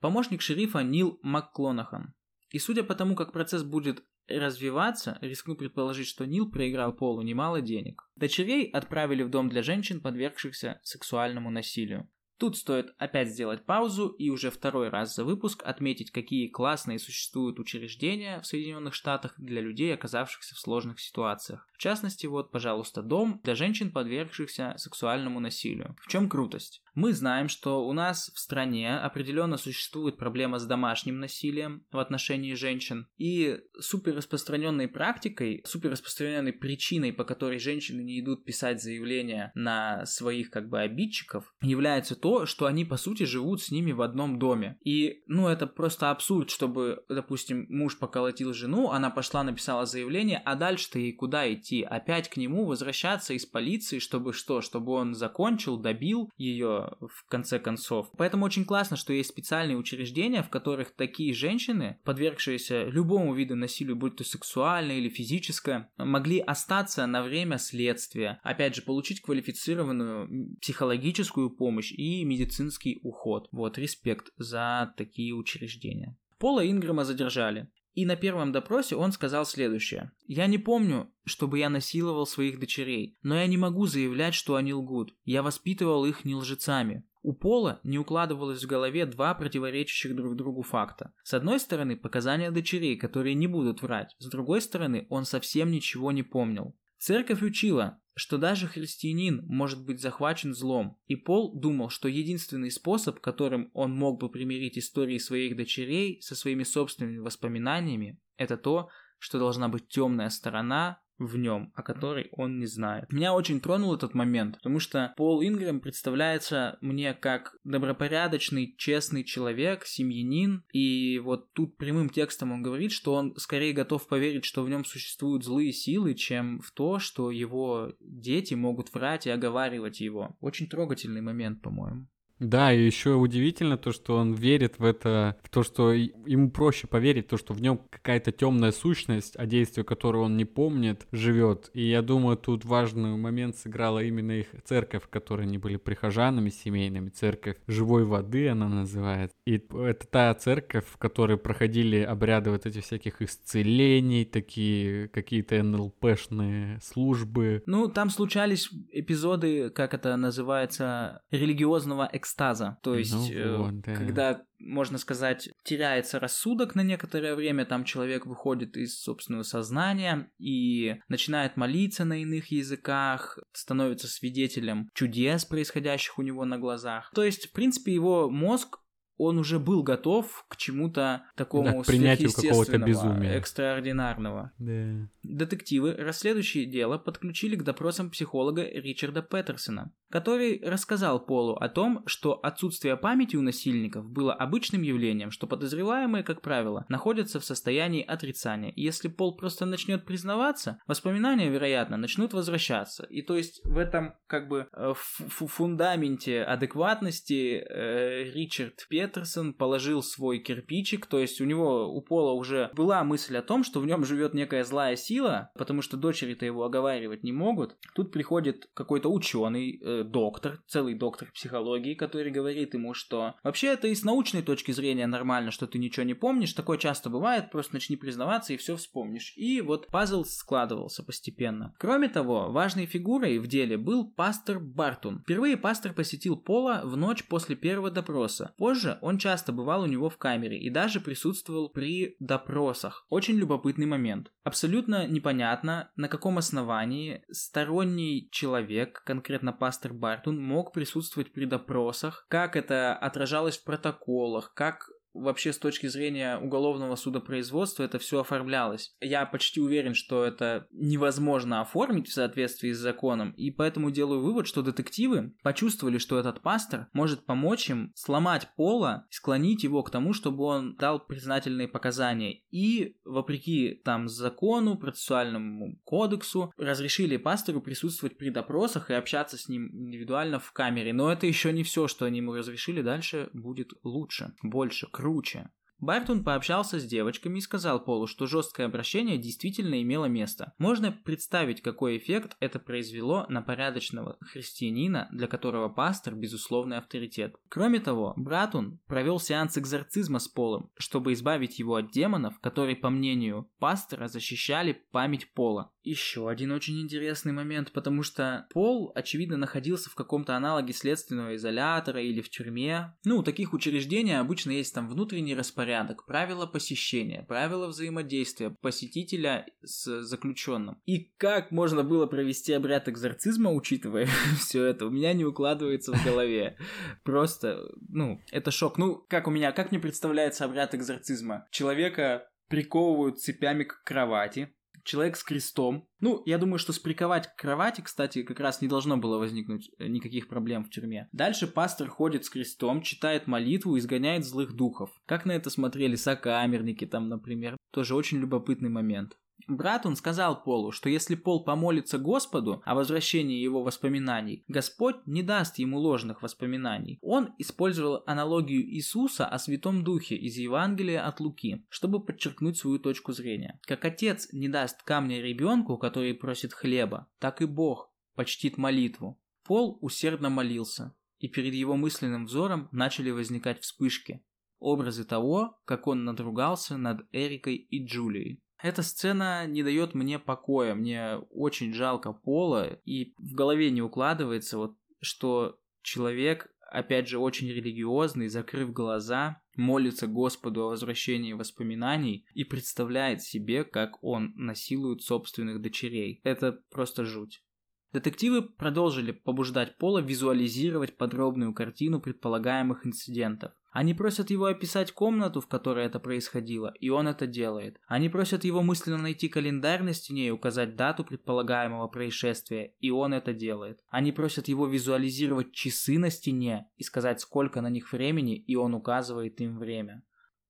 Помощник шерифа Нил МакКлонахан. И судя по тому, как процесс будет развиваться, рискну предположить, что Нил проиграл Полу немало денег. Дочерей отправили в дом для женщин, подвергшихся сексуальному насилию. Тут стоит опять сделать паузу и уже второй раз за выпуск отметить, какие классные существуют учреждения в Соединенных Штатах для людей, оказавшихся в сложных ситуациях. В частности, вот, пожалуйста, дом для женщин, подвергшихся сексуальному насилию. В чем крутость? Мы знаем, что у нас в стране определенно существует проблема с домашним насилием в отношении женщин. И супер распространенной практикой, супер распространенной причиной, по которой женщины не идут писать заявления на своих как бы обидчиков, является то, что они по сути живут с ними в одном доме. И ну это просто абсурд, чтобы, допустим, муж поколотил жену, она пошла написала заявление, а дальше-то ей куда идти? Опять к нему возвращаться из полиции, чтобы что? Чтобы он закончил, добил ее в конце концов. Поэтому очень классно, что есть специальные учреждения, в которых такие женщины, подвергшиеся любому виду насилию, будь то сексуальное или физическое, могли остаться на время следствия. Опять же, получить квалифицированную психологическую помощь и медицинский уход. Вот, респект за такие учреждения. Пола Ингрэма задержали. И на первом допросе он сказал следующее. «Я не помню, чтобы я насиловал своих дочерей, но я не могу заявлять, что они лгут. Я воспитывал их не лжецами. У Пола не укладывалось в голове два противоречащих друг другу факта. С одной стороны, показания дочерей, которые не будут врать. С другой стороны, он совсем ничего не помнил. Церковь учила, что даже христианин может быть захвачен злом, и Пол думал, что единственный способ, которым он мог бы примирить истории своих дочерей со своими собственными воспоминаниями, это то, что должна быть темная сторона, в нем, о которой он не знает. Меня очень тронул этот момент, потому что Пол Ингрэм представляется мне как добропорядочный, честный человек, семьянин, и вот тут прямым текстом он говорит, что он скорее готов поверить, что в нем существуют злые силы, чем в то, что его дети могут врать и оговаривать его. Очень трогательный момент, по-моему. Да, и еще удивительно то, что он верит в это, в то, что ему проще поверить, то, что в нем какая-то темная сущность, о действии которой он не помнит, живет. И я думаю, тут важный момент сыграла именно их церковь, в которой они были прихожанами семейными, церковь живой воды она называется. И это та церковь, в которой проходили обряды вот этих всяких исцелений, такие какие-то НЛПшные службы. Ну, там случались эпизоды, как это называется, религиозного эксперимента экстаза. То есть, ну, вот, да. когда, можно сказать, теряется рассудок на некоторое время, там человек выходит из собственного сознания и начинает молиться на иных языках, становится свидетелем чудес, происходящих у него на глазах. То есть, в принципе, его мозг он уже был готов к чему-то такому да, к принятию какого-то безумия. экстраординарного. Да. Детективы, расследующие дело, подключили к допросам психолога Ричарда Петерсона, который рассказал Полу о том, что отсутствие памяти у насильников было обычным явлением, что подозреваемые, как правило, находятся в состоянии отрицания. И если Пол просто начнет признаваться, воспоминания, вероятно, начнут возвращаться. И то есть в этом как бы э, фундаменте адекватности э, Ричард Петерсон положил свой кирпичик, то есть у него, у Пола уже была мысль о том, что в нем живет некая злая сила, потому что дочери-то его оговаривать не могут. Тут приходит какой-то ученый, э, доктор, целый доктор психологии, который говорит ему, что вообще это и с научной точки зрения нормально, что ты ничего не помнишь, такое часто бывает, просто начни признаваться и все вспомнишь. И вот пазл складывался постепенно. Кроме того, важной фигурой в деле был пастор Бартун. Впервые пастор посетил Пола в ночь после первого допроса. Позже он часто бывал у него в камере и даже присутствовал при допросах. Очень любопытный момент. Абсолютно непонятно, на каком основании сторонний человек, конкретно пастор Бартун, мог присутствовать при допросах, как это отражалось в протоколах, как вообще с точки зрения уголовного судопроизводства это все оформлялось. Я почти уверен, что это невозможно оформить в соответствии с законом, и поэтому делаю вывод, что детективы почувствовали, что этот пастор может помочь им сломать Пола, склонить его к тому, чтобы он дал признательные показания. И, вопреки там закону, процессуальному кодексу, разрешили пастору присутствовать при допросах и общаться с ним индивидуально в камере. Но это еще не все, что они ему разрешили. Дальше будет лучше, больше, круче круче. Бартон пообщался с девочками и сказал Полу, что жесткое обращение действительно имело место. Можно представить, какой эффект это произвело на порядочного христианина, для которого пастор – безусловный авторитет. Кроме того, Братун провел сеанс экзорцизма с Полом, чтобы избавить его от демонов, которые, по мнению пастора, защищали память Пола. Еще один очень интересный момент, потому что Пол, очевидно, находился в каком-то аналоге следственного изолятора или в тюрьме. Ну, у таких учреждений обычно есть там внутренний распорядок порядок, правила посещения, правила взаимодействия посетителя с заключенным. И как можно было провести обряд экзорцизма, учитывая все это, у меня не укладывается в голове. Просто, ну, это шок. Ну, как у меня, как мне представляется обряд экзорцизма? Человека приковывают цепями к кровати, человек с крестом. Ну, я думаю, что сприковать к кровати, кстати, как раз не должно было возникнуть э, никаких проблем в тюрьме. Дальше пастор ходит с крестом, читает молитву изгоняет злых духов. Как на это смотрели сокамерники там, например. Тоже очень любопытный момент. Брат он сказал Полу, что если Пол помолится Господу о возвращении его воспоминаний, Господь не даст ему ложных воспоминаний. Он использовал аналогию Иисуса о Святом Духе из Евангелия от Луки, чтобы подчеркнуть свою точку зрения. Как отец не даст камня ребенку, который просит хлеба, так и Бог почтит молитву. Пол усердно молился, и перед его мысленным взором начали возникать вспышки, образы того, как он надругался над Эрикой и Джулией. Эта сцена не дает мне покоя, мне очень жалко Пола, и в голове не укладывается вот, что человек, опять же, очень религиозный, закрыв глаза, молится Господу о возвращении воспоминаний и представляет себе, как он насилует собственных дочерей. Это просто жуть. Детективы продолжили побуждать Пола визуализировать подробную картину предполагаемых инцидентов. Они просят его описать комнату, в которой это происходило, и он это делает. Они просят его мысленно найти календарь на стене и указать дату предполагаемого происшествия, и он это делает. Они просят его визуализировать часы на стене и сказать, сколько на них времени, и он указывает им время.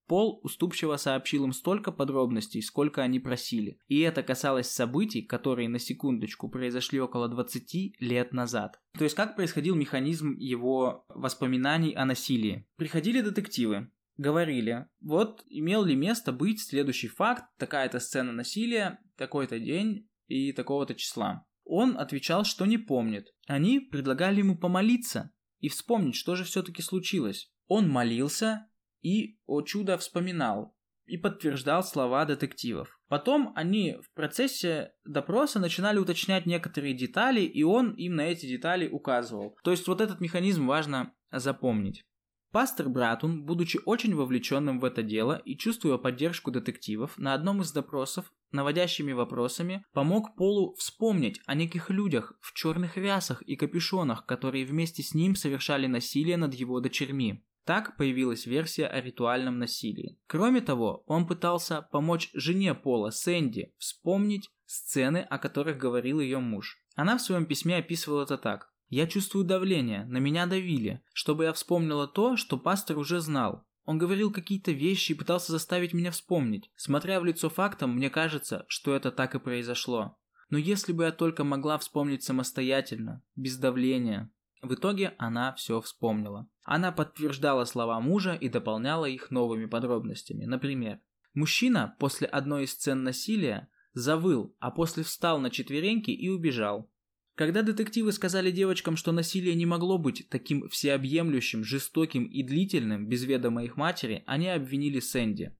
Пол уступчиво сообщил им столько подробностей, сколько они просили. И это касалось событий, которые на секундочку произошли около 20 лет назад. То есть как происходил механизм его воспоминаний о насилии. Приходили детективы, говорили, вот имел ли место быть следующий факт, такая-то сцена насилия, такой-то день и такого-то числа. Он отвечал, что не помнит. Они предлагали ему помолиться и вспомнить, что же все-таки случилось. Он молился, и, о чудо, вспоминал и подтверждал слова детективов. Потом они в процессе допроса начинали уточнять некоторые детали, и он им на эти детали указывал. То есть вот этот механизм важно запомнить. Пастор Братун, будучи очень вовлеченным в это дело и чувствуя поддержку детективов, на одном из допросов наводящими вопросами помог Полу вспомнить о неких людях в черных рясах и капюшонах, которые вместе с ним совершали насилие над его дочерьми. Так появилась версия о ритуальном насилии. Кроме того, он пытался помочь жене Пола, Сэнди, вспомнить сцены, о которых говорил ее муж. Она в своем письме описывала это так. «Я чувствую давление, на меня давили, чтобы я вспомнила то, что пастор уже знал. Он говорил какие-то вещи и пытался заставить меня вспомнить. Смотря в лицо фактам, мне кажется, что это так и произошло. Но если бы я только могла вспомнить самостоятельно, без давления, в итоге она все вспомнила. Она подтверждала слова мужа и дополняла их новыми подробностями. Например, мужчина после одной из сцен насилия завыл, а после встал на четвереньки и убежал. Когда детективы сказали девочкам, что насилие не могло быть таким всеобъемлющим, жестоким и длительным без ведома их матери, они обвинили Сэнди.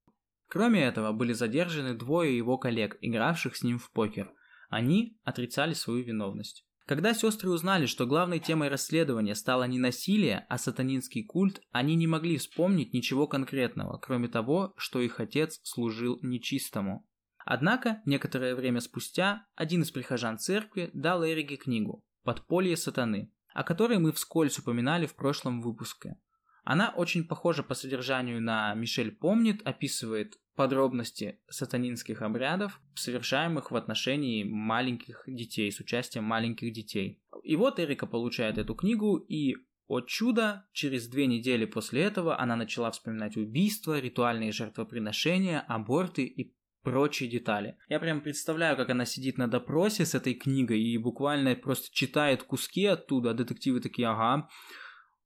Кроме этого, были задержаны двое его коллег, игравших с ним в покер. Они отрицали свою виновность. Когда сестры узнали, что главной темой расследования стало не насилие, а сатанинский культ, они не могли вспомнить ничего конкретного, кроме того, что их отец служил нечистому. Однако, некоторое время спустя, один из прихожан церкви дал Эрике книгу «Подполье сатаны», о которой мы вскользь упоминали в прошлом выпуске. Она очень похожа по содержанию на «Мишель помнит», описывает подробности сатанинских обрядов, совершаемых в отношении маленьких детей, с участием маленьких детей. И вот Эрика получает эту книгу, и о чудо, через две недели после этого она начала вспоминать убийства, ритуальные жертвоприношения, аборты и прочие детали. Я прям представляю, как она сидит на допросе с этой книгой и буквально просто читает куски оттуда, а детективы такие, ага,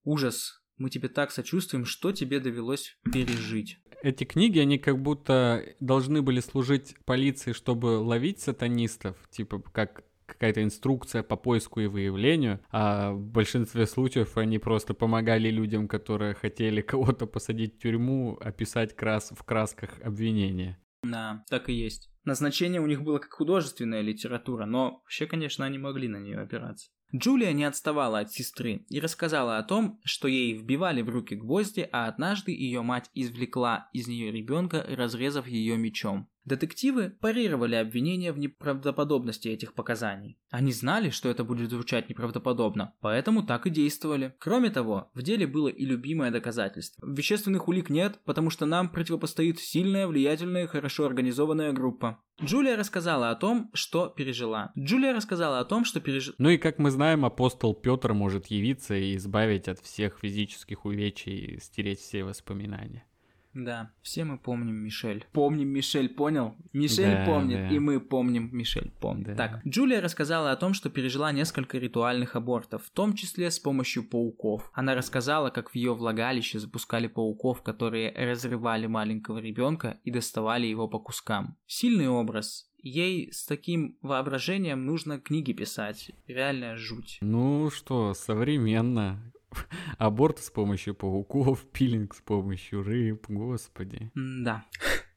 ужас, мы тебе так сочувствуем, что тебе довелось пережить. Эти книги, они как будто должны были служить полиции, чтобы ловить сатанистов, типа как какая-то инструкция по поиску и выявлению, а в большинстве случаев они просто помогали людям, которые хотели кого-то посадить в тюрьму, описать крас в красках обвинения. Да, так и есть. Назначение у них было как художественная литература, но вообще, конечно, они могли на нее опираться. Джулия не отставала от сестры и рассказала о том, что ей вбивали в руки гвозди, а однажды ее мать извлекла из нее ребенка, разрезав ее мечом. Детективы парировали обвинения в неправдоподобности этих показаний. Они знали, что это будет звучать неправдоподобно, поэтому так и действовали. Кроме того, в деле было и любимое доказательство. Вещественных улик нет, потому что нам противопостоит сильная, влиятельная, хорошо организованная группа. Джулия рассказала о том, что пережила. Джулия рассказала о том, что пережила. Ну и как мы знаем, апостол Петр может явиться и избавить от всех физических увечий и стереть все воспоминания. Да, все мы помним Мишель. Помним Мишель, понял? Мишель да, помнит, да. и мы помним Мишель помнит. Да. Так, Джулия рассказала о том, что пережила несколько ритуальных абортов, в том числе с помощью пауков. Она рассказала, как в ее влагалище запускали пауков, которые разрывали маленького ребенка и доставали его по кускам. Сильный образ, ей с таким воображением нужно книги писать. Реальная жуть. Ну что, современно. Аборт с помощью пауков, пилинг с помощью рыб, господи. Да.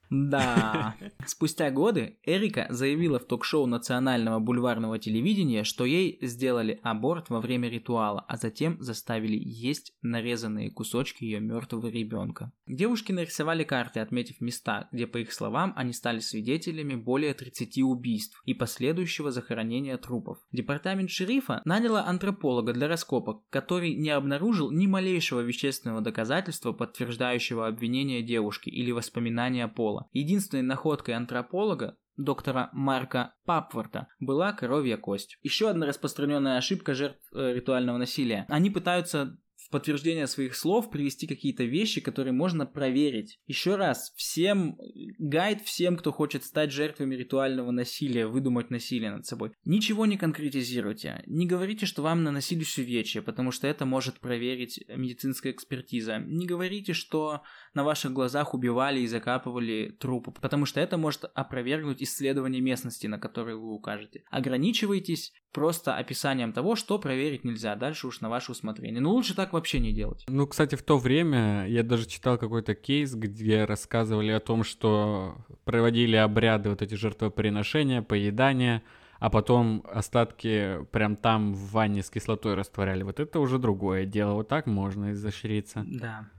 Да. Спустя годы Эрика заявила в ток-шоу национального бульварного телевидения, что ей сделали аборт во время ритуала, а затем заставили есть нарезанные кусочки ее мертвого ребенка. Девушки нарисовали карты, отметив места, где, по их словам, они стали свидетелями более 30 убийств и последующего захоронения трупов. Департамент шерифа наняла антрополога для раскопок, который не обнаружил ни малейшего вещественного доказательства, подтверждающего обвинение девушки или воспоминания Пола пола. Единственной находкой антрополога доктора Марка Папворта была коровья кость. Еще одна распространенная ошибка жертв э, ритуального насилия. Они пытаются в подтверждение своих слов привести какие-то вещи, которые можно проверить. Еще раз, всем гайд всем, кто хочет стать жертвами ритуального насилия, выдумать насилие над собой. Ничего не конкретизируйте. Не говорите, что вам наносили увечья, потому что это может проверить медицинская экспертиза. Не говорите, что на ваших глазах убивали и закапывали трупы, потому что это может опровергнуть исследование местности, на которое вы укажете. Ограничивайтесь просто описанием того, что проверить нельзя, дальше уж на ваше усмотрение. Но лучше так вообще не делать. Ну, кстати, в то время я даже читал какой-то кейс, где рассказывали о том, что проводили обряды, вот эти жертвоприношения, поедания, а потом остатки прям там в ванне с кислотой растворяли. Вот это уже другое дело. Вот так можно изощриться. Да.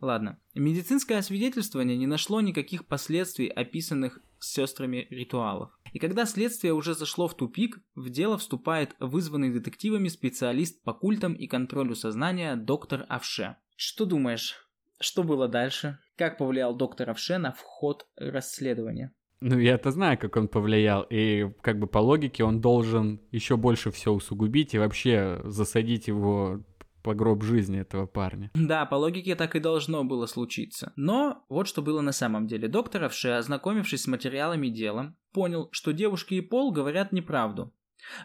Ладно. Медицинское освидетельствование не нашло никаких последствий, описанных сестрами ритуалов. И когда следствие уже зашло в тупик, в дело вступает вызванный детективами специалист по культам и контролю сознания доктор Авше. Что думаешь, что было дальше? Как повлиял доктор Авше на вход расследования? Ну, я-то знаю, как он повлиял, и как бы по логике он должен еще больше все усугубить и вообще засадить его по гроб жизни этого парня. Да, по логике так и должно было случиться. Но вот что было на самом деле. Доктор Авше, ознакомившись с материалами дела, понял, что девушки и Пол говорят неправду.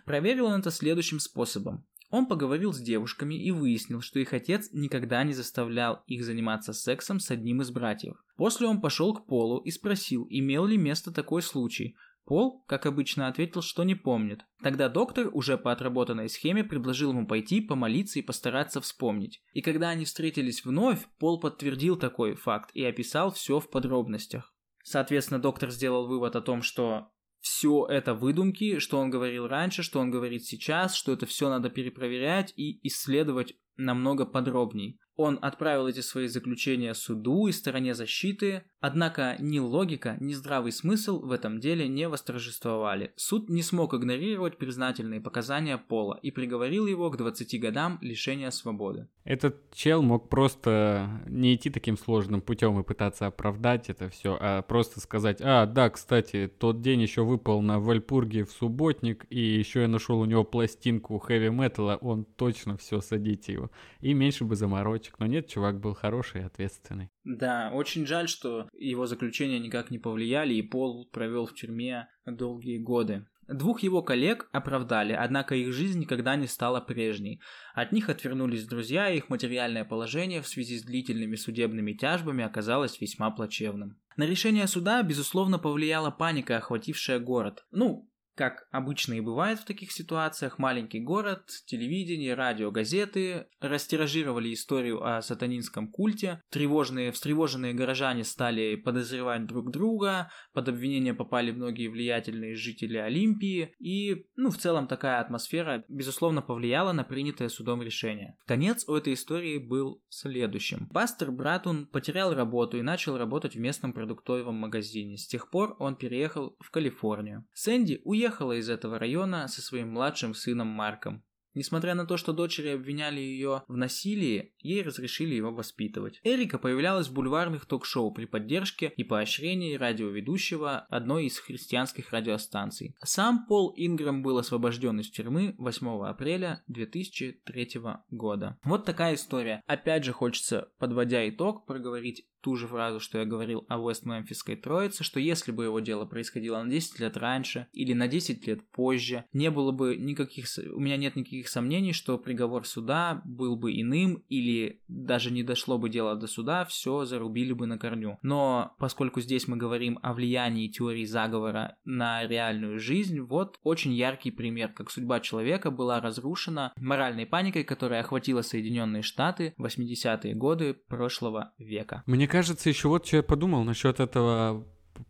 Проверил он это следующим способом. Он поговорил с девушками и выяснил, что их отец никогда не заставлял их заниматься сексом с одним из братьев. После он пошел к Полу и спросил, имел ли место такой случай. Пол, как обычно, ответил, что не помнит. Тогда доктор, уже по отработанной схеме, предложил ему пойти, помолиться и постараться вспомнить. И когда они встретились вновь, Пол подтвердил такой факт и описал все в подробностях. Соответственно, доктор сделал вывод о том, что все это выдумки, что он говорил раньше, что он говорит сейчас, что это все надо перепроверять и исследовать намного подробней. Он отправил эти свои заключения суду и стороне защиты, однако ни логика, ни здравый смысл в этом деле не восторжествовали. Суд не смог игнорировать признательные показания Пола и приговорил его к 20 годам лишения свободы. Этот чел мог просто не идти таким сложным путем и пытаться оправдать это все, а просто сказать, а, да, кстати, тот день еще выпал на Вальпурге в субботник, и еще я нашел у него пластинку хэви-металла, он точно все, садите его. И меньше бы заморочек но нет, чувак был хороший и ответственный. Да, очень жаль, что его заключения никак не повлияли, и Пол провел в тюрьме долгие годы. Двух его коллег оправдали, однако их жизнь никогда не стала прежней. От них отвернулись друзья, и их материальное положение в связи с длительными судебными тяжбами оказалось весьма плачевным. На решение суда, безусловно, повлияла паника, охватившая город. Ну, как обычно и бывает в таких ситуациях, маленький город, телевидение, радио, газеты растиражировали историю о сатанинском культе. Тревожные, встревоженные горожане стали подозревать друг друга, под обвинение попали многие влиятельные жители Олимпии, и, ну, в целом такая атмосфера, безусловно, повлияла на принятое судом решение. Конец у этой истории был следующим. Пастор Братун потерял работу и начал работать в местном продуктовом магазине. С тех пор он переехал в Калифорнию. Сэнди уехал уехала из этого района со своим младшим сыном Марком. Несмотря на то, что дочери обвиняли ее в насилии, ей разрешили его воспитывать. Эрика появлялась в бульварных ток-шоу при поддержке и поощрении радиоведущего одной из христианских радиостанций. Сам Пол Ингрэм был освобожден из тюрьмы 8 апреля 2003 года. Вот такая история. Опять же хочется, подводя итог, проговорить ту же фразу, что я говорил о Вест-Мемфисской троице, что если бы его дело происходило на 10 лет раньше или на 10 лет позже, не было бы никаких, у меня нет никаких сомнений, что приговор суда был бы иным или даже не дошло бы дело до суда, все зарубили бы на корню. Но поскольку здесь мы говорим о влиянии теории заговора на реальную жизнь, вот очень яркий пример, как судьба человека была разрушена моральной паникой, которая охватила Соединенные Штаты в 80-е годы прошлого века. Мне кажется, еще вот что я подумал насчет этого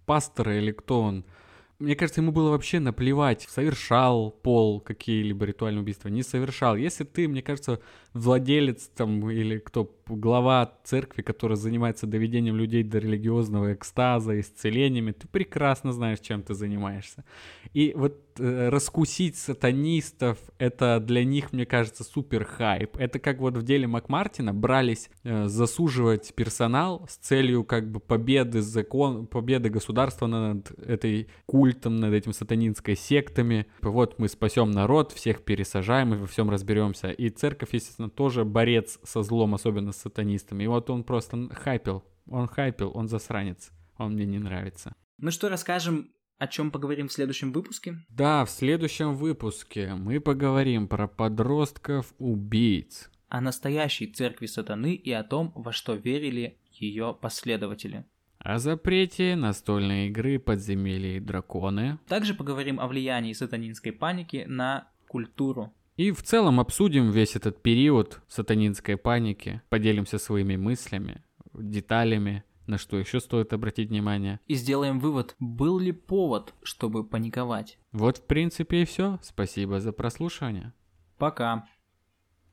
пастора или кто он. Мне кажется, ему было вообще наплевать, совершал Пол какие-либо ритуальные убийства, не совершал. Если ты, мне кажется, владелец там или кто глава церкви, которая занимается доведением людей до религиозного экстаза, исцелениями, ты прекрасно знаешь, чем ты занимаешься. И вот э, раскусить сатанистов, это для них, мне кажется, супер хайп. Это как вот в деле Макмартина брались э, засуживать персонал с целью как бы победы закон, победы государства над этой культом, над этим сатанинской сектами. Вот мы спасем народ, всех пересажаем и во всем разберемся. И церковь, естественно, тоже борец со злом, особенно с сатанистами. И вот он просто хайпил, он хайпил, он засранец. Он мне не нравится. Ну что, расскажем, о чем поговорим в следующем выпуске? Да, в следующем выпуске мы поговорим про подростков-убийц. О настоящей церкви сатаны и о том, во что верили ее последователи. О запрете настольной игры «Подземелье и драконы». Также поговорим о влиянии сатанинской паники на культуру. И в целом обсудим весь этот период сатанинской паники, поделимся своими мыслями, деталями, на что еще стоит обратить внимание. И сделаем вывод, был ли повод, чтобы паниковать. Вот в принципе и все. Спасибо за прослушивание. Пока.